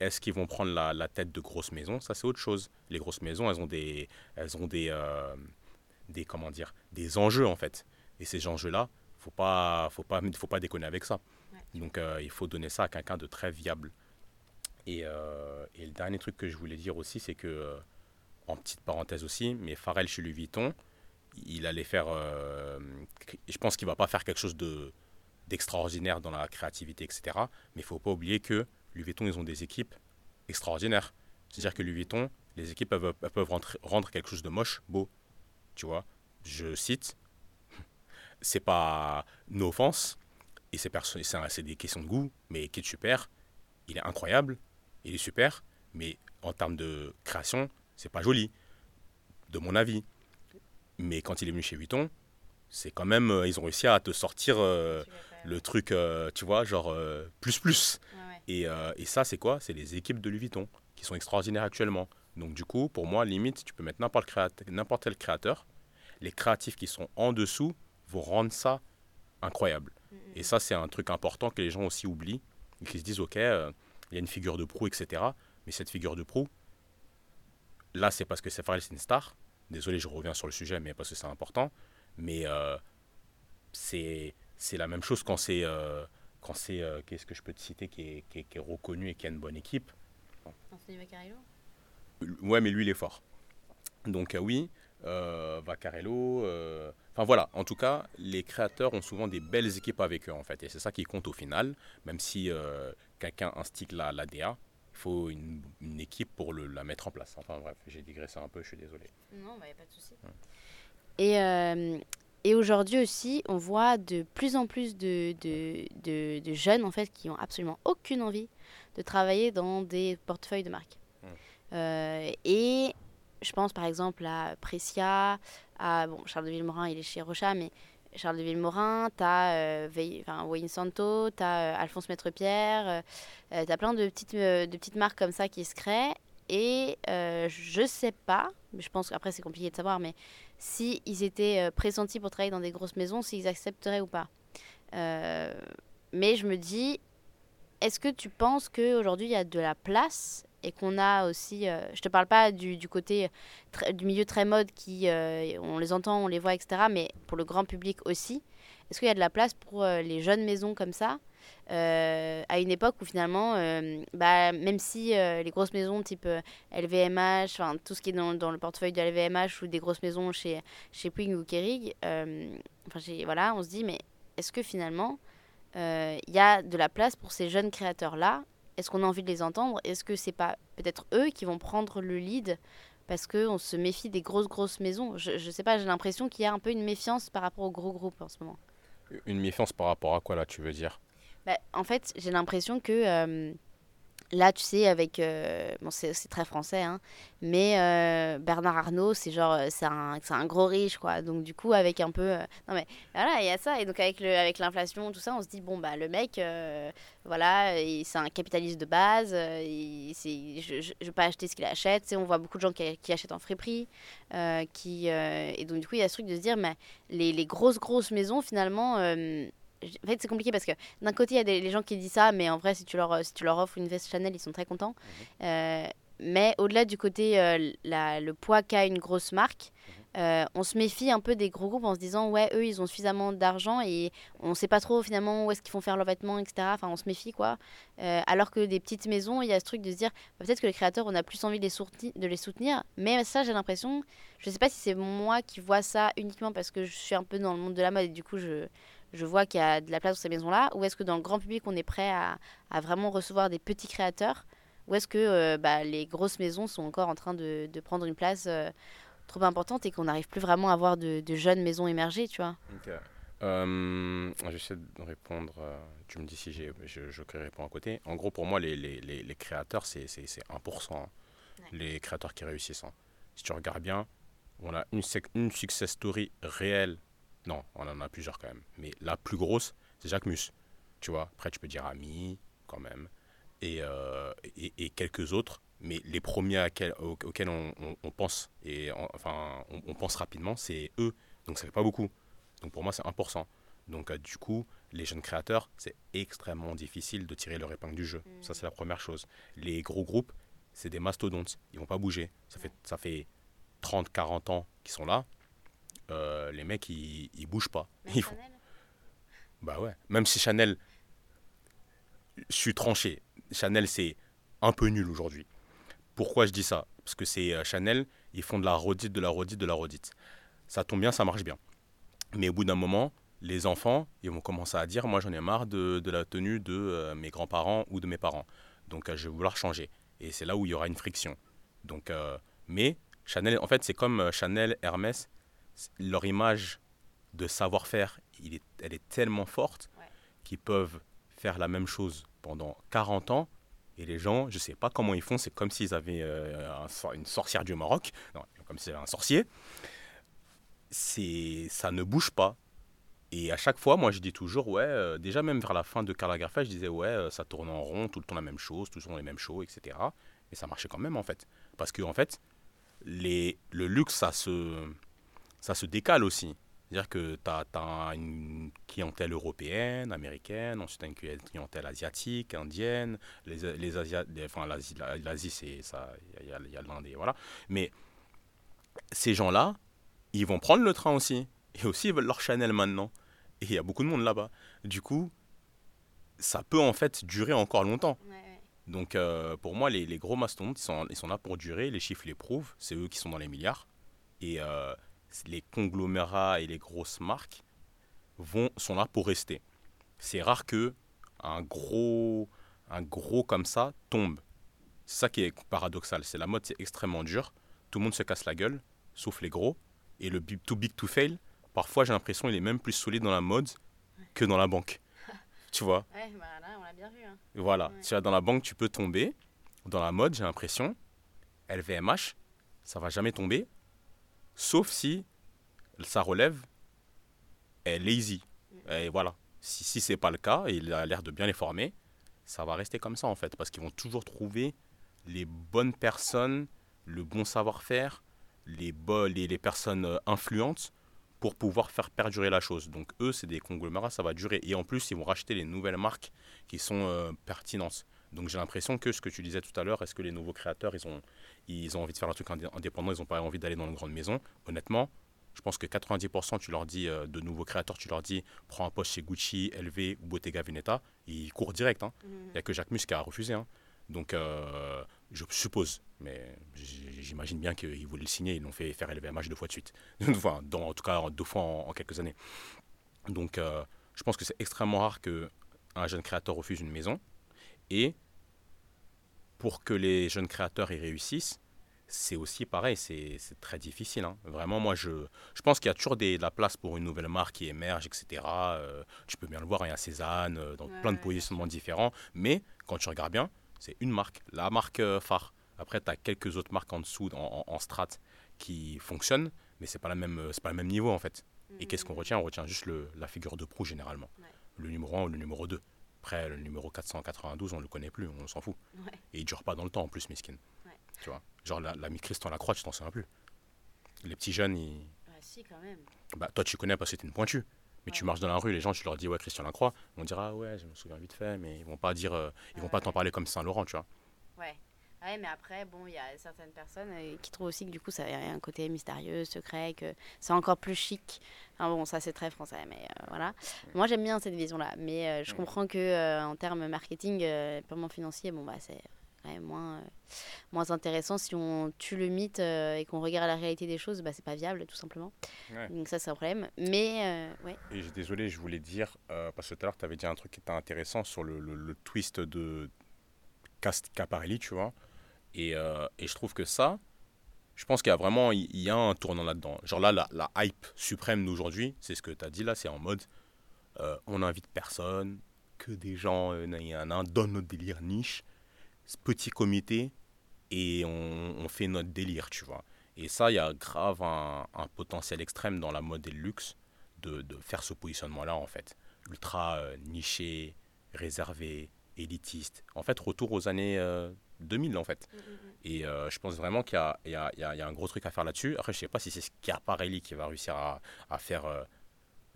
B: est-ce qu'ils vont prendre la, la, tête de grosses maisons? Ça c'est autre chose. Les grosses maisons, elles ont des, elles ont des, des comment dire des enjeux en fait et ces enjeux là faut pas faut pas faut pas déconner avec ça donc euh, il faut donner ça à quelqu'un de très viable et, euh, et, le dernier truc que je voulais dire aussi c'est que euh, en petite parenthèse aussi mais Pharrell chez Louis Vuitton il allait faire je pense qu'il va pas faire quelque chose de d'extraordinaire dans la créativité etc mais il faut pas oublier que Louis Vuitton ils ont des équipes extraordinaires c'est à dire que Louis Vuitton les équipes peuvent, rendre quelque chose de moche beau tu vois. Je cite, c'est pas une offense, et c'est, des questions de goût, mais est super, il est incroyable, il est super, mais en termes de création, c'est pas joli, de mon avis. Mais quand il est venu chez Vuitton, c'est quand même, euh, ils ont réussi à te sortir euh, le truc, euh, tu vois, genre plus plus. Et, et, ça, c'est quoi? C'est les équipes de Louis Vuitton qui sont extraordinaires actuellement. Donc du coup, pour moi, limite, tu peux mettre n'importe quel créateur. Les créatifs qui sont en dessous vont rendre ça incroyable. Et ça, c'est un truc important que les gens aussi oublient. Et qui se disent, OK, il y a une figure de proue, etc. Mais cette figure de proue, là, c'est parce que c'est c'est une star. Désolé, je reviens sur le sujet, mais parce que c'est important. Mais euh, c'est la même chose quand c'est... Euh, quand c'est qu'est-ce que je peux te citer qui est, qui, est, reconnu et qui a une bonne équipe? Anthony Ouais, mais lui, il est fort. Donc euh, oui, euh, Vaccarello. Euh, enfin voilà, en tout cas, les créateurs ont souvent des belles équipes avec eux en fait, et c'est ça qui compte au final. Même si quelqu'un instigue la, la DA, il faut une, une, équipe pour le, la mettre en place. Enfin bref, j'ai digressé un peu, je suis désolé.
A: Non, il bah, n'y a pas de souci. Et, et aujourd'hui aussi, on voit de plus en plus de, de, de, de, jeunes en fait qui ont absolument aucune envie de travailler dans des portefeuilles de marque. Euh, et je pense par exemple à Precia, à bon, Charles de Villemorin, il est chez Rocha, mais Charles de Villemorin, tu as euh, Wayne Santo, tu as euh, Alphonse Maître-Pierre, euh, tu as plein de petites, de petites marques comme ça qui se créent. Et je sais pas, je pense qu'après c'est compliqué de savoir, mais si ils étaient pressentis pour travailler dans des grosses maisons, s'ils accepteraient ou pas. mais je me dis, est-ce que tu penses qu'aujourd'hui il y a de la place et qu'on a aussi, euh, je te parle pas du, côté du milieu très mode qui, euh, on les entend, on les voit, etc., mais pour le grand public aussi. Est-ce qu'il y a de la place pour euh, les jeunes maisons comme ça à une époque où finalement, bah, même si les grosses maisons type LVMH, tout ce qui est dans, le portefeuille de LVMH ou des grosses maisons chez, chez Ping ou Kering, voilà, on se dit mais est-ce que finalement il y a de la place pour ces jeunes créateurs là est-ce qu'on a envie de les entendre? Est-ce que c'est pas peut-être eux qui vont prendre le lead parce qu'on se méfie des grosses, grosses maisons? Je, je sais pas, j'ai l'impression qu'il y a un peu une méfiance par rapport aux gros groupes en ce moment.
B: Une méfiance par rapport à quoi là, tu veux dire?
A: Bah, En fait, j'ai l'impression que euh, là, tu sais, avec. euh, bon, c'est très français, hein, mais euh, Bernard Arnault, c'est genre. euh, C'est un, un gros riche, quoi. Donc, du coup, avec un peu. non, mais voilà, il y a ça. Et donc, avec le- avec l'inflation, tout ça, on se dit, bon, bah, le mec, voilà, il- c'est un capitaliste de base. il- je ne vais pas acheter ce qu'il achète. On voit beaucoup de gens qui, qui achètent en friperie. qui, et donc, du coup, il y a ce truc de se dire, mais les, les grosses, grosses maisons, finalement. Euh, en fait, c'est compliqué parce que d'un côté, il y a des les gens qui disent ça, mais en vrai, si tu leur, si tu leur offres une veste Chanel, ils sont très contents. Euh, mais au-delà du côté, euh, la- le poids qu'a une grosse marque, euh, on se méfie un peu des gros groupes en se disant, ouais, eux, ils ont suffisamment d'argent et on sait pas trop finalement où est-ce qu'ils font faire leurs vêtements, etc. Enfin, on se méfie, quoi. Euh, alors que des petites maisons, il y a ce truc de se dire, bah, peut-être que les créateurs, on a plus envie de les, sourti- de les soutenir. Mais ça, j'ai l'impression, je sais pas si c'est moi qui vois ça uniquement parce que je suis un peu dans le monde de la mode et du coup, je, je vois qu'il y a de la place dans ces maisons-là, ou est-ce que dans le grand public, on est prêt à, à vraiment recevoir des petits créateurs, ou est-ce que euh, bah, les grosses maisons sont encore en train de, de prendre une place euh, trop importante et qu'on n'arrive plus vraiment à avoir de, de jeunes maisons émerger, tu vois?
B: Euh, J'essaie de répondre. euh, tu me dis si j'ai, je, je réponds à côté. En gros, pour moi, les, les, les, les créateurs, c'est c'est- c'est 1%. hein. Les créateurs qui réussissent. hein. Si tu regardes bien, on a une success story réelle. Non, on en a plusieurs quand même. Mais la plus grosse, c'est Jacques Mus. Tu vois, après, tu peux dire Ami, quand même. Et, euh, et, et quelques autres. Mais les premiers à quel- au- auxquels on, on- on pense, et en- enfin, on, pense rapidement, c'est eux. Donc, ça fait pas beaucoup. Donc pour moi, c'est 1%. Donc euh, du coup, les jeunes créateurs, c'est extrêmement difficile de tirer leur épingle du jeu. Ça, c'est la première chose. Les gros groupes, c'est des mastodontes. Ils vont pas bouger. Ça fait, ça fait 30, 40 ans qu'ils sont là. Euh, les mecs, ils, ils bougent pas. Ils font- Bah ouais. Même si Chanel, je suis tranché. Chanel, c'est un peu nul aujourd'hui. Pourquoi je dis ça? Parce que c'est euh, Chanel, ils font de la redite, de la redite, de la redite. Ça tombe bien, ça marche bien. Mais au bout d'un moment, les enfants, ils vont commencer à dire, moi j'en ai marre de, de la tenue de euh, mes grands-parents ou de mes parents. Donc je vais vouloir changer. Et c'est là où il y aura une friction. Donc, mais Chanel, en fait, c'est comme Chanel, Hermès, leur image de savoir-faire, est, elle est tellement forte
A: Ouais.
B: qu'ils peuvent faire la même chose pendant 40 ans. Et les gens, je sais pas comment ils font, c'est comme s'ils avaient euh, un une sorcière du Maroc, non, comme si c'était un sorcier. C'est, ça ne bouge pas. Et à chaque fois, moi, je dis toujours, ouais, euh, déjà même vers la fin de Karl Lagerfeld, je disais, ouais, euh, ça tourne en rond, tout le temps la même chose, tout le temps les mêmes shows, etc. Et ça marchait quand même, en fait. Parce que, en fait, les, le luxe, ça se, ça se décale aussi. C'est-à-dire que tu as, une clientèle européenne, américaine, ensuite as une clientèle asiatique, indienne, les, les Asia, les- enfin l'Asie, la- l'Asie c'est ça, il y a, y a l'Inde et voilà. Mais ces gens-là, ils vont prendre le train aussi. Et aussi, ils veulent leur Chanel maintenant. Et il y a beaucoup de monde là-bas. Du coup, ça peut en fait durer encore longtemps. Donc euh, pour moi, les, les gros mastodontes, ils sont, ils sont là pour durer, les chiffres les prouvent, c'est eux qui sont dans les milliards. Et euh, les conglomérats et les grosses marques vont, sont là pour rester. C'est rare que un gros, un gros comme ça tombe. C'est ça qui est paradoxal. C'est la mode, c'est extrêmement dur. Tout le monde se casse la gueule, sauf les gros. Et le big- too big to fail, parfois j'ai l'impression il est même plus solide dans la mode que dans la banque. tu vois?
A: Ouais, bah là, on l'a bien vu. Hein.
B: voilà,
A: Ouais.
B: tu vois, dans la banque, tu peux tomber. Dans la mode, j'ai l'impression, LVMH, ça va jamais tomber, sauf si ça relève est lazy. Et voilà. Si, si c'est pas le cas, et il a l'air de bien les former, ça va rester comme ça en fait, parce qu'ils vont toujours trouver les bonnes personnes, le bon savoir-faire, les, les personnes euh, influentes pour pouvoir faire perdurer la chose. Donc eux, c'est des conglomérats, ça va durer. Et en plus, ils vont racheter les nouvelles marques qui sont euh, pertinentes. Donc j'ai l'impression que ce que tu disais tout à l'heure, est-ce que les nouveaux créateurs, ils ont, ils ont envie de faire un truc indé- indépendant, ils n'ont pas envie d'aller dans une grande maison? Honnêtement, je pense que 90% tu leur dis euh, de nouveaux créateurs, tu leur dis prends un poste chez Gucci, LV ou Bottega Veneta, ils courent direct. hein. Il n'y a que Jacques Mus qui a refusé. hein. Donc euh, je suppose, mais j'imagine bien qu'ils voulaient le signer, ils l'ont fait faire LVMH deux fois de suite. enfin, dans, en tout cas deux fois en, en quelques années. Donc euh, je pense que c'est extrêmement rare qu'un jeune créateur refuse une maison. Et pour que les jeunes créateurs y réussissent, c'est aussi pareil, c'est très difficile. hein. Vraiment, moi, je, je pense qu'il y a toujours des, de la place pour une nouvelle marque qui émerge, etc. Euh, tu peux bien le voir, hein, il y a Cézanne, euh, dans
A: Ouais,
B: plein de
A: ouais,
B: positionnements différents. Mais quand tu regardes bien, c'est une marque, la marque euh, phare. Après, tu as quelques autres marques en dessous, en, en, en strat, qui fonctionnent, mais pas, la même, euh, c'est pas le même niveau, en fait. Et qu'est-ce qu'on retient? On retient juste le, la figure de proue, généralement.
A: Ouais.
B: Le numéro 1 ou le numéro 2. Après, le numéro 492, on le connaît plus, on s'en fout.
A: Ouais.
B: Et il dure pas dans le temps, en plus, Miskin.
A: Ouais.
B: Tu vois? Genre, la, la Christian Lacroix, tu t'en souviens plus. Les petits jeunes, ils...
A: Ah si, quand même.
B: bah, toi, tu connais parce que t'es une pointue. Mais tu marches dans la rue, les gens, tu leur dis, ouais, Christian Lacroix. On dira, ah ouais, je me souviens vite fait, mais ils vont pas dire, euh, ils vont pas t'en parler comme Saint-Laurent, tu vois.
A: Ouais. Ouais, mais après, bon, il y a certaines personnes euh, qui trouvent aussi que du coup, ça a un côté mystérieux, secret, que c'est encore plus chic. Enfin bon, ça c'est très français, mais euh, voilà. Moi, j'aime bien cette vision-là, mais euh, je comprends que en termes marketing, purement financier, bon bah c'est même moins, moins intéressant si on tue le mythe et qu'on regarde la réalité des choses, bah c'est pas viable tout simplement.
B: Ouais.
A: Donc ça c'est un problème. Mais ouais.
B: Et désolé, je voulais dire, parce que tout à l'heure, tu avais dit un truc qui était intéressant sur le, le- le twist de Caparelli, tu vois. Et, euh, et je trouve que ça, je pense qu'il y a vraiment il y, a un tournant là-dedans. Genre là, la, hype suprême d'aujourd'hui, c'est ce que tu as dit là, c'est en mode euh, on n'invite personne, que des gens, euh, nan, donne notre délire niche, petit comité, et on, fait notre délire, tu vois. Et ça, il y a grave un, un potentiel extrême dans la mode et le luxe de, de faire ce positionnement-là, en fait. Ultra euh, niché, réservé, élitiste. En fait, retour aux années 2000, en fait. Et euh, je pense vraiment qu'il y a, y, y un gros truc à faire là-dessus. Après, je sais pas si c'est Schiaparelli qui va réussir à, à faire euh,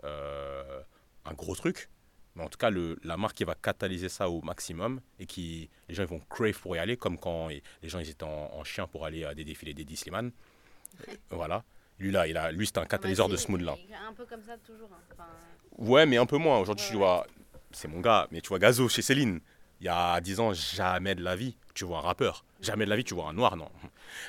B: euh, un gros truc. Mais en tout cas, le, la marque qui va catalyser ça au maximum et qui les gens ils vont crave pour y aller, comme quand les gens ils étaient en, en chien pour aller à des défilés d'Eddie Slimane. Voilà. Lui, là, il a, lui, c'est un catalyseur de ce mood-là.
A: Un peu comme ça toujours. hein. Enfin,
B: Ouais, mais un peu moins. Aujourd'hui,
A: Ouais,
B: tu
A: ouais.
B: vois, c'est mon gars, mais tu vois Gazo chez Céline. Il y a 10 ans, jamais de la vie, tu vois un rappeur. Jamais de la vie, tu vois un noir, non.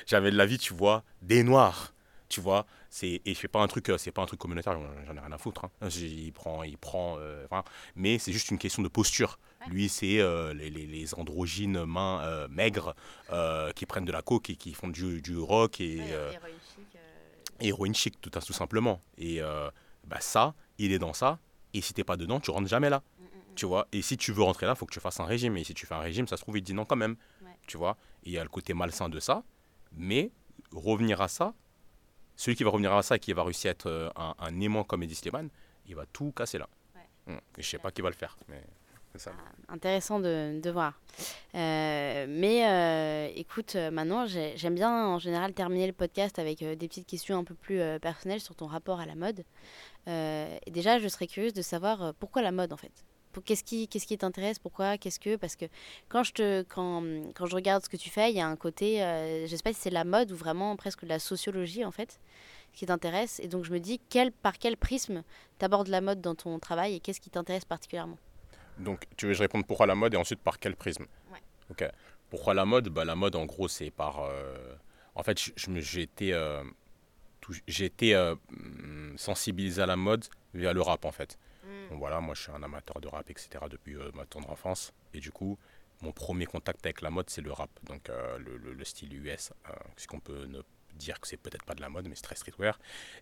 B: Jamais de la vie, tu vois des noirs. Tu vois, c'est et je fais pas un truc, euh, c'est pas un truc communautaire, j'en- ai rien à foutre. hein. Il prend, il prend, euh, enfin, mais c'est juste une question de posture. Lui, c'est euh, les, les, les androgynes mains euh, maigres qui prennent de la coke et qui font du, du rock et
A: héroïne chic,
B: tout, tout simplement. Et bah ça, il est dans ça. Et si t'es pas dedans, tu rentres jamais là. Tu vois. Et si tu veux rentrer là, faut que tu fasses un régime. Et si tu fais un régime, ça se trouve, il te dit non quand même.
A: Ouais.
B: Tu vois. Et il y a le côté malsain de ça. Mais revenir à ça, celui qui va revenir à ça et qui va réussir à être euh, un, un aimant comme Eddie Slimane, il va tout casser là.
A: Ouais.
B: Mm. Et je sais pas qui va le faire. Mais ça.
A: Ah, intéressant de, de voir. Euh, mais euh, écoute, maintenant, j'ai- j'aime bien en général terminer le podcast avec euh, des petites questions un peu plus personnelles sur ton rapport à la mode. Déjà, je serais curieuse de savoir pourquoi la mode en fait? Qu'est-ce qui qu'est-ce qui t'intéresse Pourquoi Qu'est-ce que Parce que quand je te quand, quand je regarde ce que tu fais, il y a un côté, euh, je sais pas si c'est la mode ou vraiment presque de la sociologie en fait qui t'intéresse. Et donc je me dis quel par quel prisme t'abordes la mode dans ton travail et qu'est-ce qui t'intéresse particulièrement?
B: Donc, tu veux que je réponde pourquoi la mode et ensuite par quel prisme?
A: Ouais.
B: Ok. Pourquoi la mode? Bah, La mode, en gros, c'est par. euh, En fait, j'ai été, euh, j'ai été euh, hum, sensibilisé à la mode via le rap, en fait. Donc voilà, moi, je suis un amateur de rap, etc. depuis euh, ma tendre enfance. Et du coup, mon premier contact avec la mode, c'est le rap. Donc, euh, le, le- le style US, euh, ce qu'on peut ne dire que c'est peut-être pas de la mode, mais c'est très streetwear.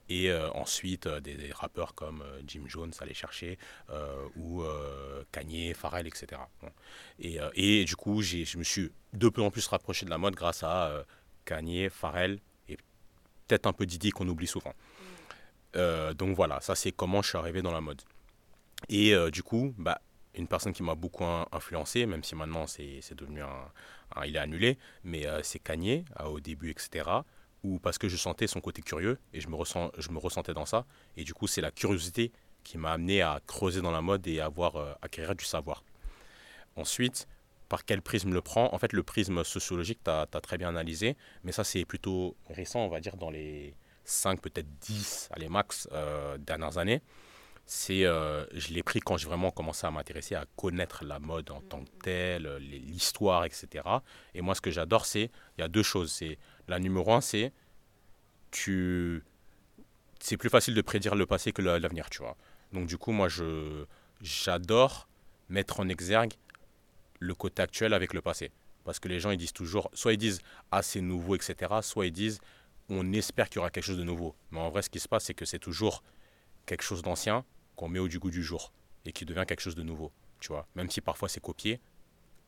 B: Et euh, ensuite, euh, des, des rappeurs comme euh, Jim Jones, aller chercher, ou Kanye, Pharrell, etc. Bon. Et, et du coup, j'ai- je me suis de plus en plus rapproché de la mode grâce à Kanye, Pharrell et peut-être un peu Didi qu'on oublie souvent. Euh, donc voilà, ça c'est comment je suis arrivé dans la mode. Et euh, du coup, bah, une personne qui m'a beaucoup in- influencé, même si maintenant c'est devenu un, Il est annulé, mais euh, c'est Kanye, euh, au début, etc. Ou parce que je sentais son côté curieux et je me, ressens, je me ressentais dans ça. Et du coup, c'est la curiosité qui m'a amené à creuser dans la mode et à avoir, euh, acquérir du savoir. Ensuite, par quel prisme le prend En fait, le prisme sociologique, tu as, très bien analysé, mais ça, c'est plutôt récent, on va dire, dans les 5, peut-être 10, allez, max, dernières années. C'est, euh, je l'ai pris quand j'ai vraiment commencé à m'intéresser à connaître la mode en tant que telle, euh, l'histoire, etc. Et moi, ce que j'adore, c'est, il y a deux choses. C'est, la numéro un, c'est, tu, c'est plus facile de prédire le passé que l'avenir, tu vois. Donc, du coup, moi, je, j'adore mettre en exergue le côté actuel avec le passé. Parce que les gens, ils disent toujours, soit ils disent, ah, c'est nouveau, etc. Soit ils disent, on espère qu'il y aura quelque chose de nouveau. Mais en vrai, ce qui se passe, c'est que c'est toujours quelque chose d'ancien qu'on met au du goût du jour et qui devient quelque chose de nouveau. Tu vois, même si parfois c'est copié,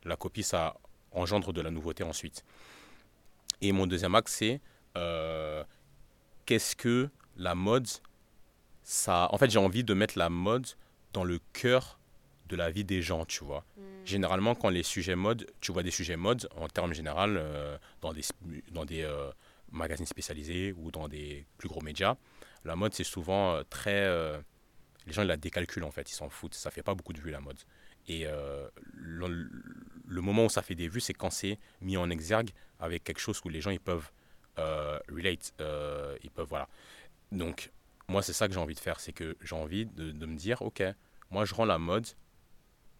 B: la copie, ça engendre de la nouveauté ensuite. Et mon deuxième axe, c'est euh, qu'est-ce que la mode, ça... En fait, j'ai envie de mettre la mode dans le cœur de la vie des gens, tu vois. Hmm. Généralement, quand les sujets mode, tu vois des sujets mode, en termes général, euh, dans des, dans des euh, magazines spécialisés ou dans des plus gros médias, la mode, c'est souvent très... les gens, ils la décalculent, en fait, ils s'en foutent. Ça fait pas beaucoup de vues, la mode. Et le, le, moment où ça fait des vues, c'est quand c'est mis en exergue avec quelque chose où les gens, ils peuvent euh, relate, euh, ils peuvent, voilà. Donc, moi, c'est ça que j'ai envie de faire, c'est que j'ai envie de, me dire, ok, moi, je rends la mode,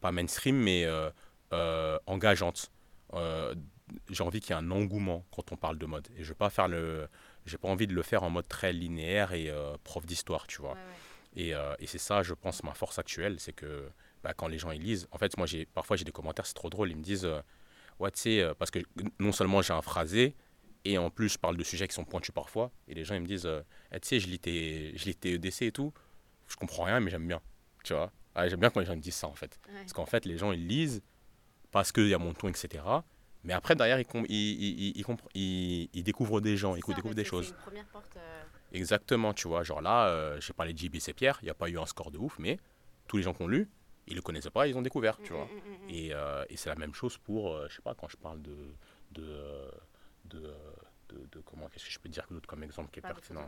B: pas mainstream, mais euh, engageante. j'ai envie qu'il y ait un engouement quand on parle de mode. Et je vais pas faire le... J'ai pas envie de le faire en mode très linéaire et prof d'histoire, tu vois. Et, et c'est ça, je pense, ma force actuelle, c'est que bah, quand les gens ils lisent, en fait, moi, j'ai parfois j'ai des commentaires, c'est trop drôle, ils me disent, ouais, tu sais, parce que non seulement j'ai un phrasé, et en plus, je parle de sujets qui sont pointus parfois. Et les gens, ils me disent, euh, eh, tu sais, je lis, tes, je lis tes EDC et tout. Je comprends rien, mais j'aime bien. Tu vois ah, J'aime bien quand les gens me disent ça, en fait. Parce qu'en fait, les gens, ils lisent parce qu'il y a mon ton, etc. Mais après, derrière, ils, ils, ils, ils découvrent des gens, ils découvrent des choses. Une première porte, euh. Exactement, tu vois. Genre là, euh, j'ai parlé de JBC Pierre, il n'y a pas eu un score de ouf, mais tous les gens qui ont lu, ils le connaissaient pas, ils ont découvert, tu mm, vois. Mm, mm, et, et c'est la même chose pour, je sais pas, quand je parle de, de de, de, comment qu'est-ce que je peux dire d'autre comme exemple qui est pertinent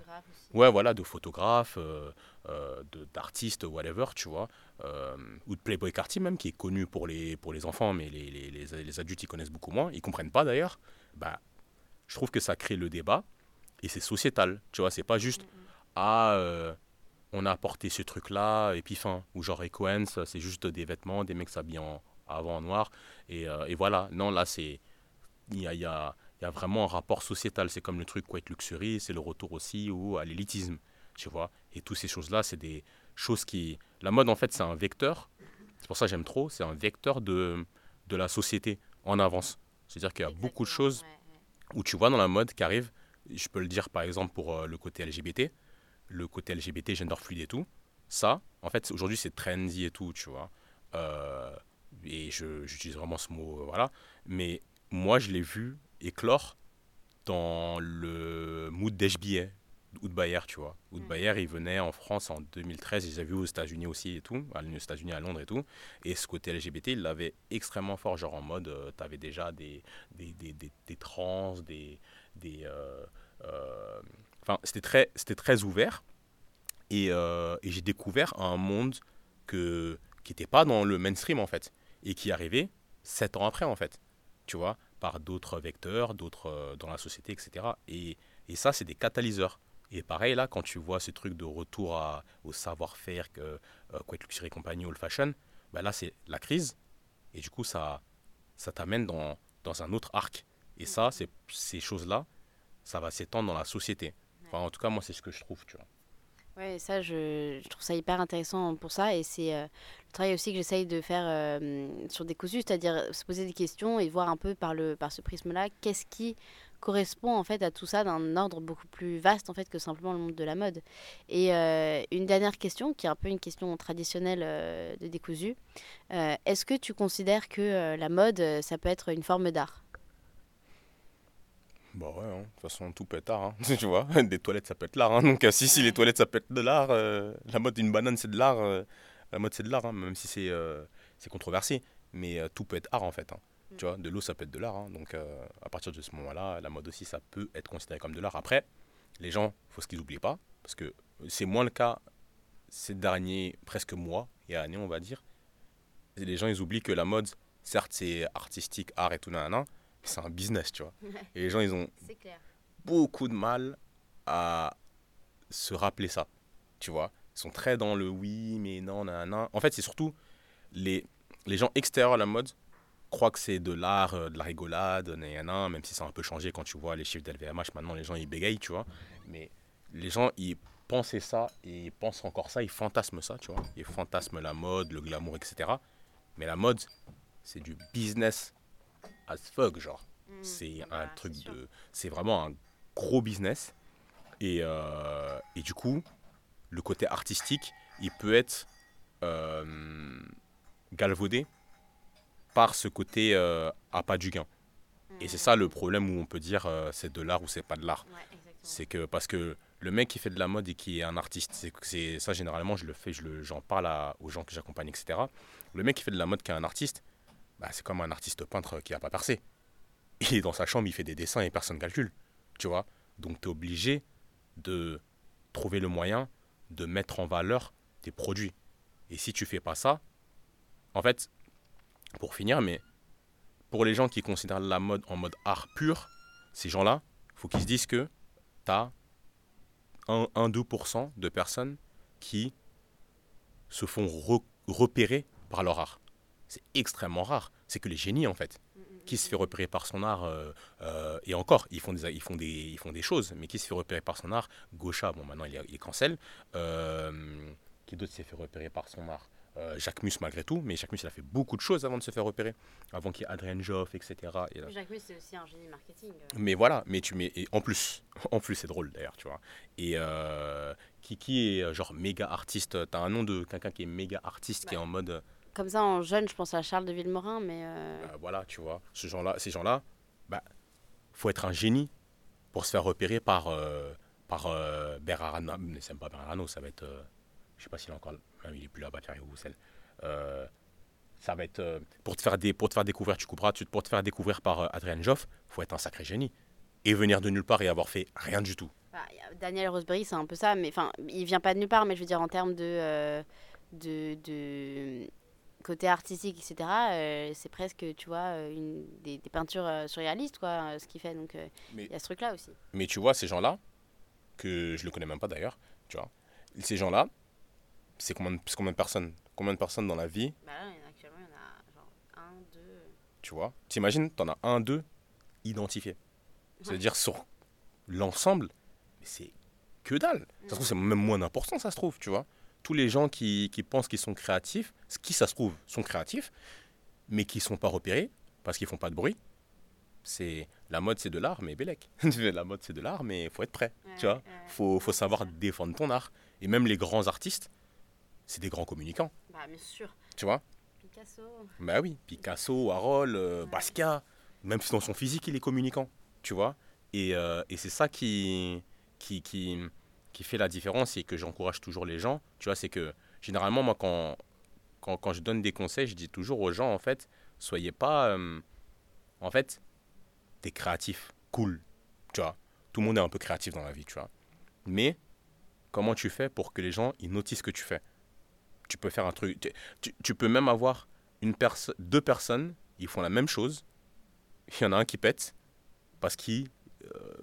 B: ouais voilà de photographes euh, euh d'artistes whatever tu vois euh, ou de Playboy Carty même qui est connu pour les pour les enfants mais les, les, les, adultes ils connaissent beaucoup moins ils comprennent pas d'ailleurs bah je trouve que ça crée le débat et c'est sociétal tu vois c'est pas juste mm, mm. ah euh, on a apporté ce truc là et puis fin ou genre Equens c'est juste des vêtements des mecs s'habillent en avant en noir et, et voilà non là c'est il y a, y a y a vraiment un rapport sociétal. C'est comme le truc White Luxury, c'est le retour aussi ou à l'élitisme, tu vois. Et toutes ces choses-là, c'est des choses qui... La mode, en fait, c'est un vecteur. C'est pour ça que j'aime trop. C'est un vecteur de, de la société en avance. C'est-à-dire qu'il y a beaucoup de choses où tu vois dans la mode qui arrivent. Je peux le dire, par exemple, pour euh, le côté LGBT. Le côté LGBT, gender fluide et tout. Ça, en fait, aujourd'hui, c'est trendy et tout, tu vois. Euh, et j'utilise vraiment ce mot, euh, voilà. Mais moi, je l'ai vu éclore dans le mood d'HBA, Oud Bayer, tu vois. Oud mm. Bayer, il venait en France en 2013, il les vu aux États-Unis aussi et tout, aux États-Unis, à Londres et tout. Et ce côté LGBT, il l'avait extrêmement fort, genre en mode, euh, tu avais déjà des, des, des, des, des trans, des. Euh, euh, c'était très, c'était très ouvert. Et, et j'ai découvert un monde qui n'était pas dans le mainstream, en fait. Et qui arrivait sept ans après, en fait. Tu vois par d'autres vecteurs, d'autres euh, dans la société, etc. Et, ça, c'est des catalyseurs. Et pareil, là, quand tu vois ce truc de retour au savoir-faire, que euh, Quiet Luxury compagnie, Old Fashion, ben là, c'est la crise. Et du coup, ça, ça t'amène dans, dans un autre arc. Et ça, ces choses-là, ça va s'étendre dans la société. Enfin, en tout cas, moi, c'est ce que je trouve, tu vois.
A: Ouais, ça, je, je, trouve ça hyper intéressant pour ça. Et c'est euh, le travail aussi que j'essaye de faire euh, sur des cousus, c'est-à-dire se poser des questions et voir un peu par, le, par ce prisme-là qu'est-ce qui correspond en fait à tout ça d'un ordre beaucoup plus vaste en fait que simplement le monde de la mode. Et euh, une dernière question qui est un peu une question traditionnelle de décousu. Est-ce que tu considères que la mode, ça peut être une forme d'art?
B: Bah ouais, hein. de toute façon, tout peut être art. Hein. tu vois, des toilettes, ça peut être l'art. Hein. Donc, euh, si, si les toilettes, ça peut être de l'art, euh, la mode d'une banane, c'est de l'art. Euh, la mode, c'est de l'art, même si c'est c'est controversé. Mais tout peut être art, en fait. Tu vois, de l'eau, ça peut être de l'art. Donc, à partir de ce moment-là, la mode aussi, ça peut être considéré comme de l'art. Après, les gens, il faut ce qu'ils n'oublient pas, parce que c'est moins le cas ces derniers presque mois et années, on va dire. Les gens, ils oublient que la mode, certes, c'est artistique, art et tout, nanana, c'est un business, tu vois. Et les gens, ils ont beaucoup de mal à se rappeler ça, tu vois. Ils sont très dans le oui, mais non, nan, En fait, c'est surtout les, les gens extérieurs à la mode croient que c'est de l'art, euh, de la rigolade, nan, même si ça a un peu changé quand tu vois les chiffres d'LVMH. Maintenant, les gens, ils bégayent, tu vois. Mais les gens, ils pensaient ça et ils pensent encore ça, ils fantasment ça, tu vois. Ils fantasment la mode, le glamour, etc. Mais la mode, c'est du business as fuck, genre.
A: Mm.
B: C'est un
A: bah,
B: truc de. C'est vraiment un gros business. Et, euh, et du coup, le côté artistique, il peut être euh, galvaudé par ce côté euh, à pas du gain. Et c'est ça le problème où on peut dire euh, c'est de l'art ou c'est pas de l'art.
A: Ouais.
B: C'est que parce que le mec qui fait de la mode et qui est un artiste, c'est ça généralement je le fais, je j'en parle à- aux gens que j'accompagne, etc. Le mec qui fait de la mode qui est un artiste, bah, c'est comme un artiste peintre qui a pas percé. Il est dans sa chambre, il fait des dessins et personne calcule. Tu vois Donc tu es obligé de trouver le moyen de mettre en valeur tes produits. Et si tu fais pas ça, en fait, pour finir, mais pour les gens qui considèrent la mode en mode art pur, ces gens-là, faut qu'ils se disent que tu as 1-2% de personnes qui se font re- repérer par leur art. C'est extrêmement rare. C'est que les génies, en fait. Qui se fait repérer par son art, euh, euh, et encore, ils font, des, ils, font des, ils font des choses, mais qui se fait repérer par son art Gaucha, bon, maintenant il est, il est cancel. Euh, qui d'autre s'est fait repérer par son art Euh, Jacques Mus, malgré tout, mais Jacques Mus, il a fait beaucoup de choses avant de se faire repérer, avant qu'il y ait Adrien Joff, etc. Et là-
A: Jacques Mus, c'est aussi un génie marketing. euh.
B: mais voilà, mais tu mets et en plus, en plus c'est drôle d'ailleurs, tu vois. Et euh, qui, qui est genre méga artiste T'as un nom de quelqu'un qui est méga artiste, qui est en mode,
A: Comme ça, en jeune, je pense à Charles de Villemorin, mais. euh,
B: euh, voilà, tu vois. Ce genre-là, ces gens-là, bah, faut être un génie pour se faire repérer par euh, par euh, Bernard Arnault. Mais c'est pas Bernard Arnault, ça va être, euh, je sais pas s'il est encore, là, il est plus là-bas, Thierry Roussel. Euh, ça va être pour te faire des, pour te faire découvrir, tu couperas, tu, pour te faire découvrir par Adrien Joff, faut être un sacré génie et venir de nulle part et avoir fait rien du tout.
A: bah, Daniel Roseberry, c'est un peu ça, mais enfin, il vient pas de nulle part, mais je veux dire, en termes de. de, de côté artistique, etc., euh, c'est presque, tu vois, euh, une, des, des peintures euh, surréalistes, quoi, ce qu'il fait. Donc, il y a ce truc-là aussi.
B: Mais tu vois, ces gens-là, que je le connais même pas d'ailleurs, tu vois, ces gens-là, c'est combien, combien de personnes? Combien de personnes dans la vie,
A: Bah là, il y en a- actuellement, il y en a genre un, deux.
B: tu vois T'imagines, t'en as un, deux identifiés. C'est-à-dire sur l'ensemble, mais c'est que dalle. Ça se trouve, c'est même moins d'important, ça se trouve, tu vois Tous les gens qui, qui pensent qu'ils sont créatifs, ce qui, ça se trouve, sont créatifs, mais qui sont pas repérés parce qu'ils font pas de bruit. C'est la mode, c'est de l'art, mais bélec. la mode, c'est de l'art, mais faut être prêt, tu vois faut, faut savoir défendre ton art. Et même les grands artistes, c'est des grands communicants,
A: Bah, bien sûr.
B: tu vois?
A: Picasso.
B: Bah oui, Picasso, Warhol, euh, Basquiat, même si dans son physique, il est communicant, tu vois Et, euh, et c'est ça qui, qui, qui, qui fait la différence et que j'encourage toujours les gens, tu vois, c'est que généralement, moi, quand, quand, je donne des conseils, je dis toujours aux gens, en fait, soyez pas... euh, en fait, t'es créatif, cool, tu vois. Tout le monde est un peu créatif dans la vie, tu vois. Mais comment tu fais pour que les gens, ils noticent ce que tu fais? Tu peux faire un truc... Tu, tu- peux même avoir une perso- deux personnes, ils font la même chose. Il y en a un qui pète parce qu'il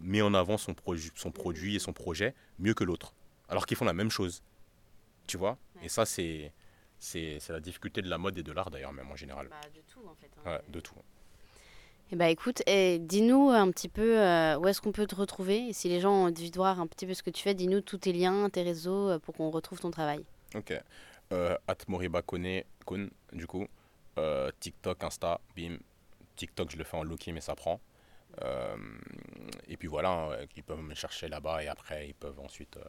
B: met en avant son, son produit et son projet mieux que l'autre. Alors qu'ils font la même chose. Tu vois?
A: Ouais.
B: Et ça, c'est, la difficulté de la mode et de l'art d'ailleurs, même en général.
A: Bah, de tout, en fait. hein.
B: Ouais, de tout.
A: Eh bah écoute, et dis-nous un petit peu euh, où est-ce qu'on peut te retrouver? Et si les gens ont envie de voir un petit peu ce que tu fais, dis-nous tous tes liens, tes réseaux euh, pour qu'on retrouve ton travail.
B: Ok. Euh, at Moriba Kone, Kun, du coup. Euh, TikTok, Insta, bim. TikTok, je le fais en low-key, mais ça prend. Euh, et puis voilà, hein, ils peuvent me chercher là-bas et après, ils peuvent ensuite euh,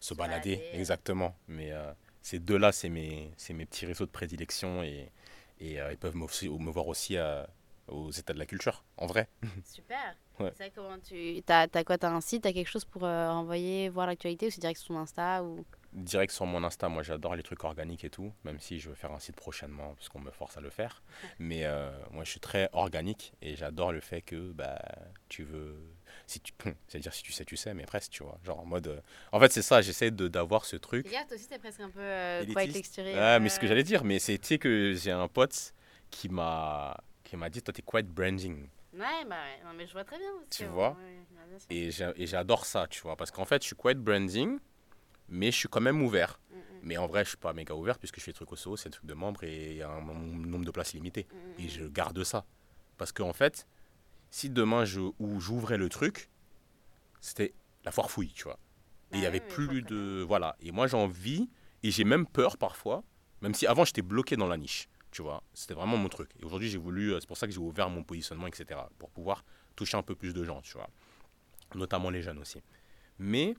B: se
A: Se
B: balader.
A: balader.
B: Exactement. Mais euh, ces deux-là, c'est mes, mes petits réseaux de prédilection et, et euh, ils peuvent me, aussi- me voir aussi euh, aux états de la culture, en vrai.
A: Super.
B: Ouais.
A: Comment tu. T'as as quoi T'as un site T'as quelque chose pour euh, envoyer, voir l'actualité ou c'est direct sur ton Insta ou...
B: Direct sur mon Insta, moi j'adore les trucs organiques et tout, même si je veux faire un site prochainement, parce qu'on me force à le faire. Mais euh, moi je suis très organique et j'adore le fait que bah, tu veux. Si tu... C'est-à-dire si tu sais, tu sais, mais presque, tu vois. Genre en mode. euh, En fait, c'est ça, j'essaie de- d'avoir ce truc.
A: Regarde, toi aussi t'es presque un peu euh, texturé.
B: Ah, mais ce que j'allais dire, mais c'est que j'ai un pote qui m'a qui m'a dit toi t'es quiet branding?
A: Ouais, bah ouais. Non, mais je vois très bien. parce
B: Tu
A: que,
B: vois?
A: Ouais, bien
B: et j'adore ça tu vois parce qu'en fait je suis quiet branding? Mais je suis quand même ouvert
A: Mm, mm,
B: mais en vrai je suis pas méga ouvert puisque je fais des trucs au SO c'est des trucs de membres et il y a un nom- nombre de places limité
A: mm,
B: et je garde ça parce qu'en fait si demain j'ouvrais le truc c'était la foire fouille tu vois et il y
A: Bah
B: avait plus de voilà et moi j'ai envie et j'ai même peur parfois même si avant j'étais bloqué dans la niche Tu vois, c'était vraiment mon truc. Et aujourd'hui, j'ai voulu, euh, c'est pour ça que j'ai ouvert mon positionnement, etc. Pour pouvoir toucher un peu plus de gens, tu vois. Notamment les jeunes aussi. Mais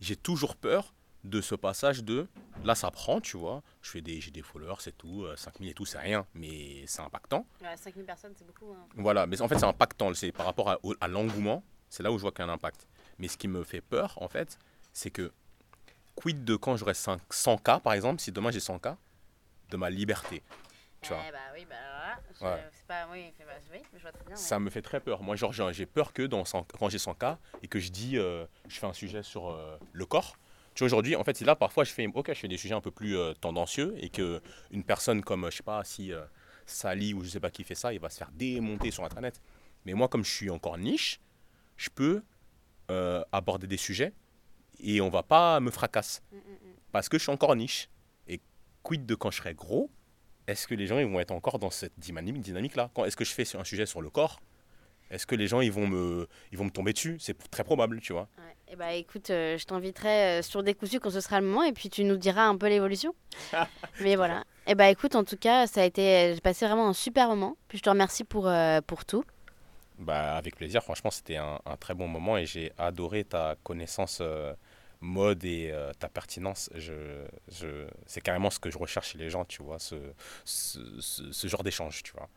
B: j'ai toujours peur de ce passage de là ça prend tu vois. Je fais des j'ai des followers c'est tout 5000 et tout c'est rien mais c'est impactant.
A: Ouais, 5000 personnes c'est beaucoup hein.
B: voilà mais en fait c'est impactant c'est par rapport à, à l'engouement c'est là où je vois qu'il y a un impact. Mais ce qui me fait peur en fait c'est que quid de quand j'aurai 100K, par exemple, si demain j'ai 100K, de ma liberté?
A: Tu vois. Eh bah oui, bah Pas, oui, oui, je vois très bien.
B: Ça me fait très peur. Moi, genre, j'ai peur que dans quand j'ai 100K et que je dis, euh, je fais un sujet sur euh, le corps. Tu vois, aujourd'hui, en fait, c'est là, parfois, je fais, ok, je fais des sujets un peu plus euh, tendancieux et que une personne comme, je sais pas, si Sally ou je sais pas qui fait ça, il va se faire démonter sur Internet. Mais moi, comme je suis encore niche, je peux aborder des sujets et on va pas me fracasser. Mm, mm, mm. Parce que je suis encore niche. Et quid de quand je serai gros Est-ce que les gens ils vont être encore dans cette dynamique, dynamique là Est-ce que je fais un sujet sur le corps Est-ce que les gens ils vont me, ils vont me tomber dessus? C'est très probable, tu vois.
A: Eh bah écoute, euh, je t'inviterai euh, sur Décousu quand ce sera le moment et puis tu nous diras un peu l'évolution. Mais voilà. Et eh bah écoute, en tout cas, ça a été, j'ai passé vraiment un super moment. Puis je te remercie pour, euh, pour tout.
B: Bah, avec plaisir, franchement, c'était un, un, très bon moment et j'ai adoré ta connaissance mode et euh, ta pertinence, je, je, c'est carrément ce que je recherche chez les gens, tu vois, ce, ce, ce, genre d'échange, tu vois.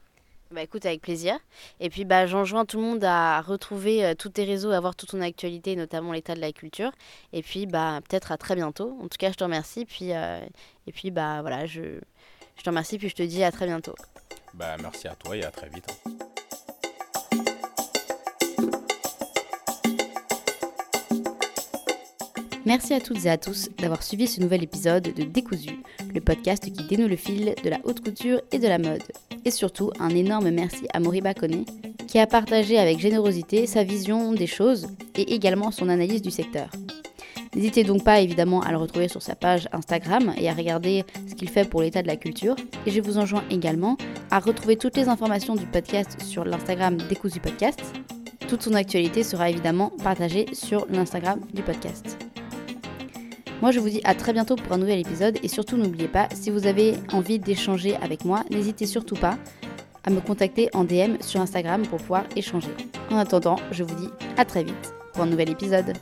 A: Bah écoute, avec plaisir. Et puis bah, j'enjoins tout le monde à retrouver euh, tous tes réseaux, à voir toute ton actualité, notamment l'état de la culture. Et puis bah, peut-être à très bientôt. En tout cas, je te remercie. Puis, euh, et puis bah, voilà, je, je te remercie. Puis je te dis à très bientôt.
B: Bah, merci à toi et à très vite.
A: Merci à toutes et à tous d'avoir suivi ce nouvel épisode de Décousu, le podcast qui dénoue le fil de la haute couture et de la mode. Et surtout, un énorme merci à Moriba Kone, qui a partagé avec générosité sa vision des choses et également son analyse du secteur. N'hésitez donc pas évidemment à le retrouver sur sa page Instagram et à regarder ce qu'il fait pour l'état de la culture. Et je vous enjoins également à retrouver toutes les informations du podcast sur l'Instagram Décousu Podcast. Toute son actualité sera évidemment partagée sur l'Instagram du podcast. Moi, je vous dis à très bientôt pour un nouvel épisode et surtout n'oubliez pas, si vous avez envie d'échanger avec moi, n'hésitez surtout pas à me contacter en DM sur Instagram pour pouvoir échanger. En attendant, je vous dis à très vite pour un nouvel épisode.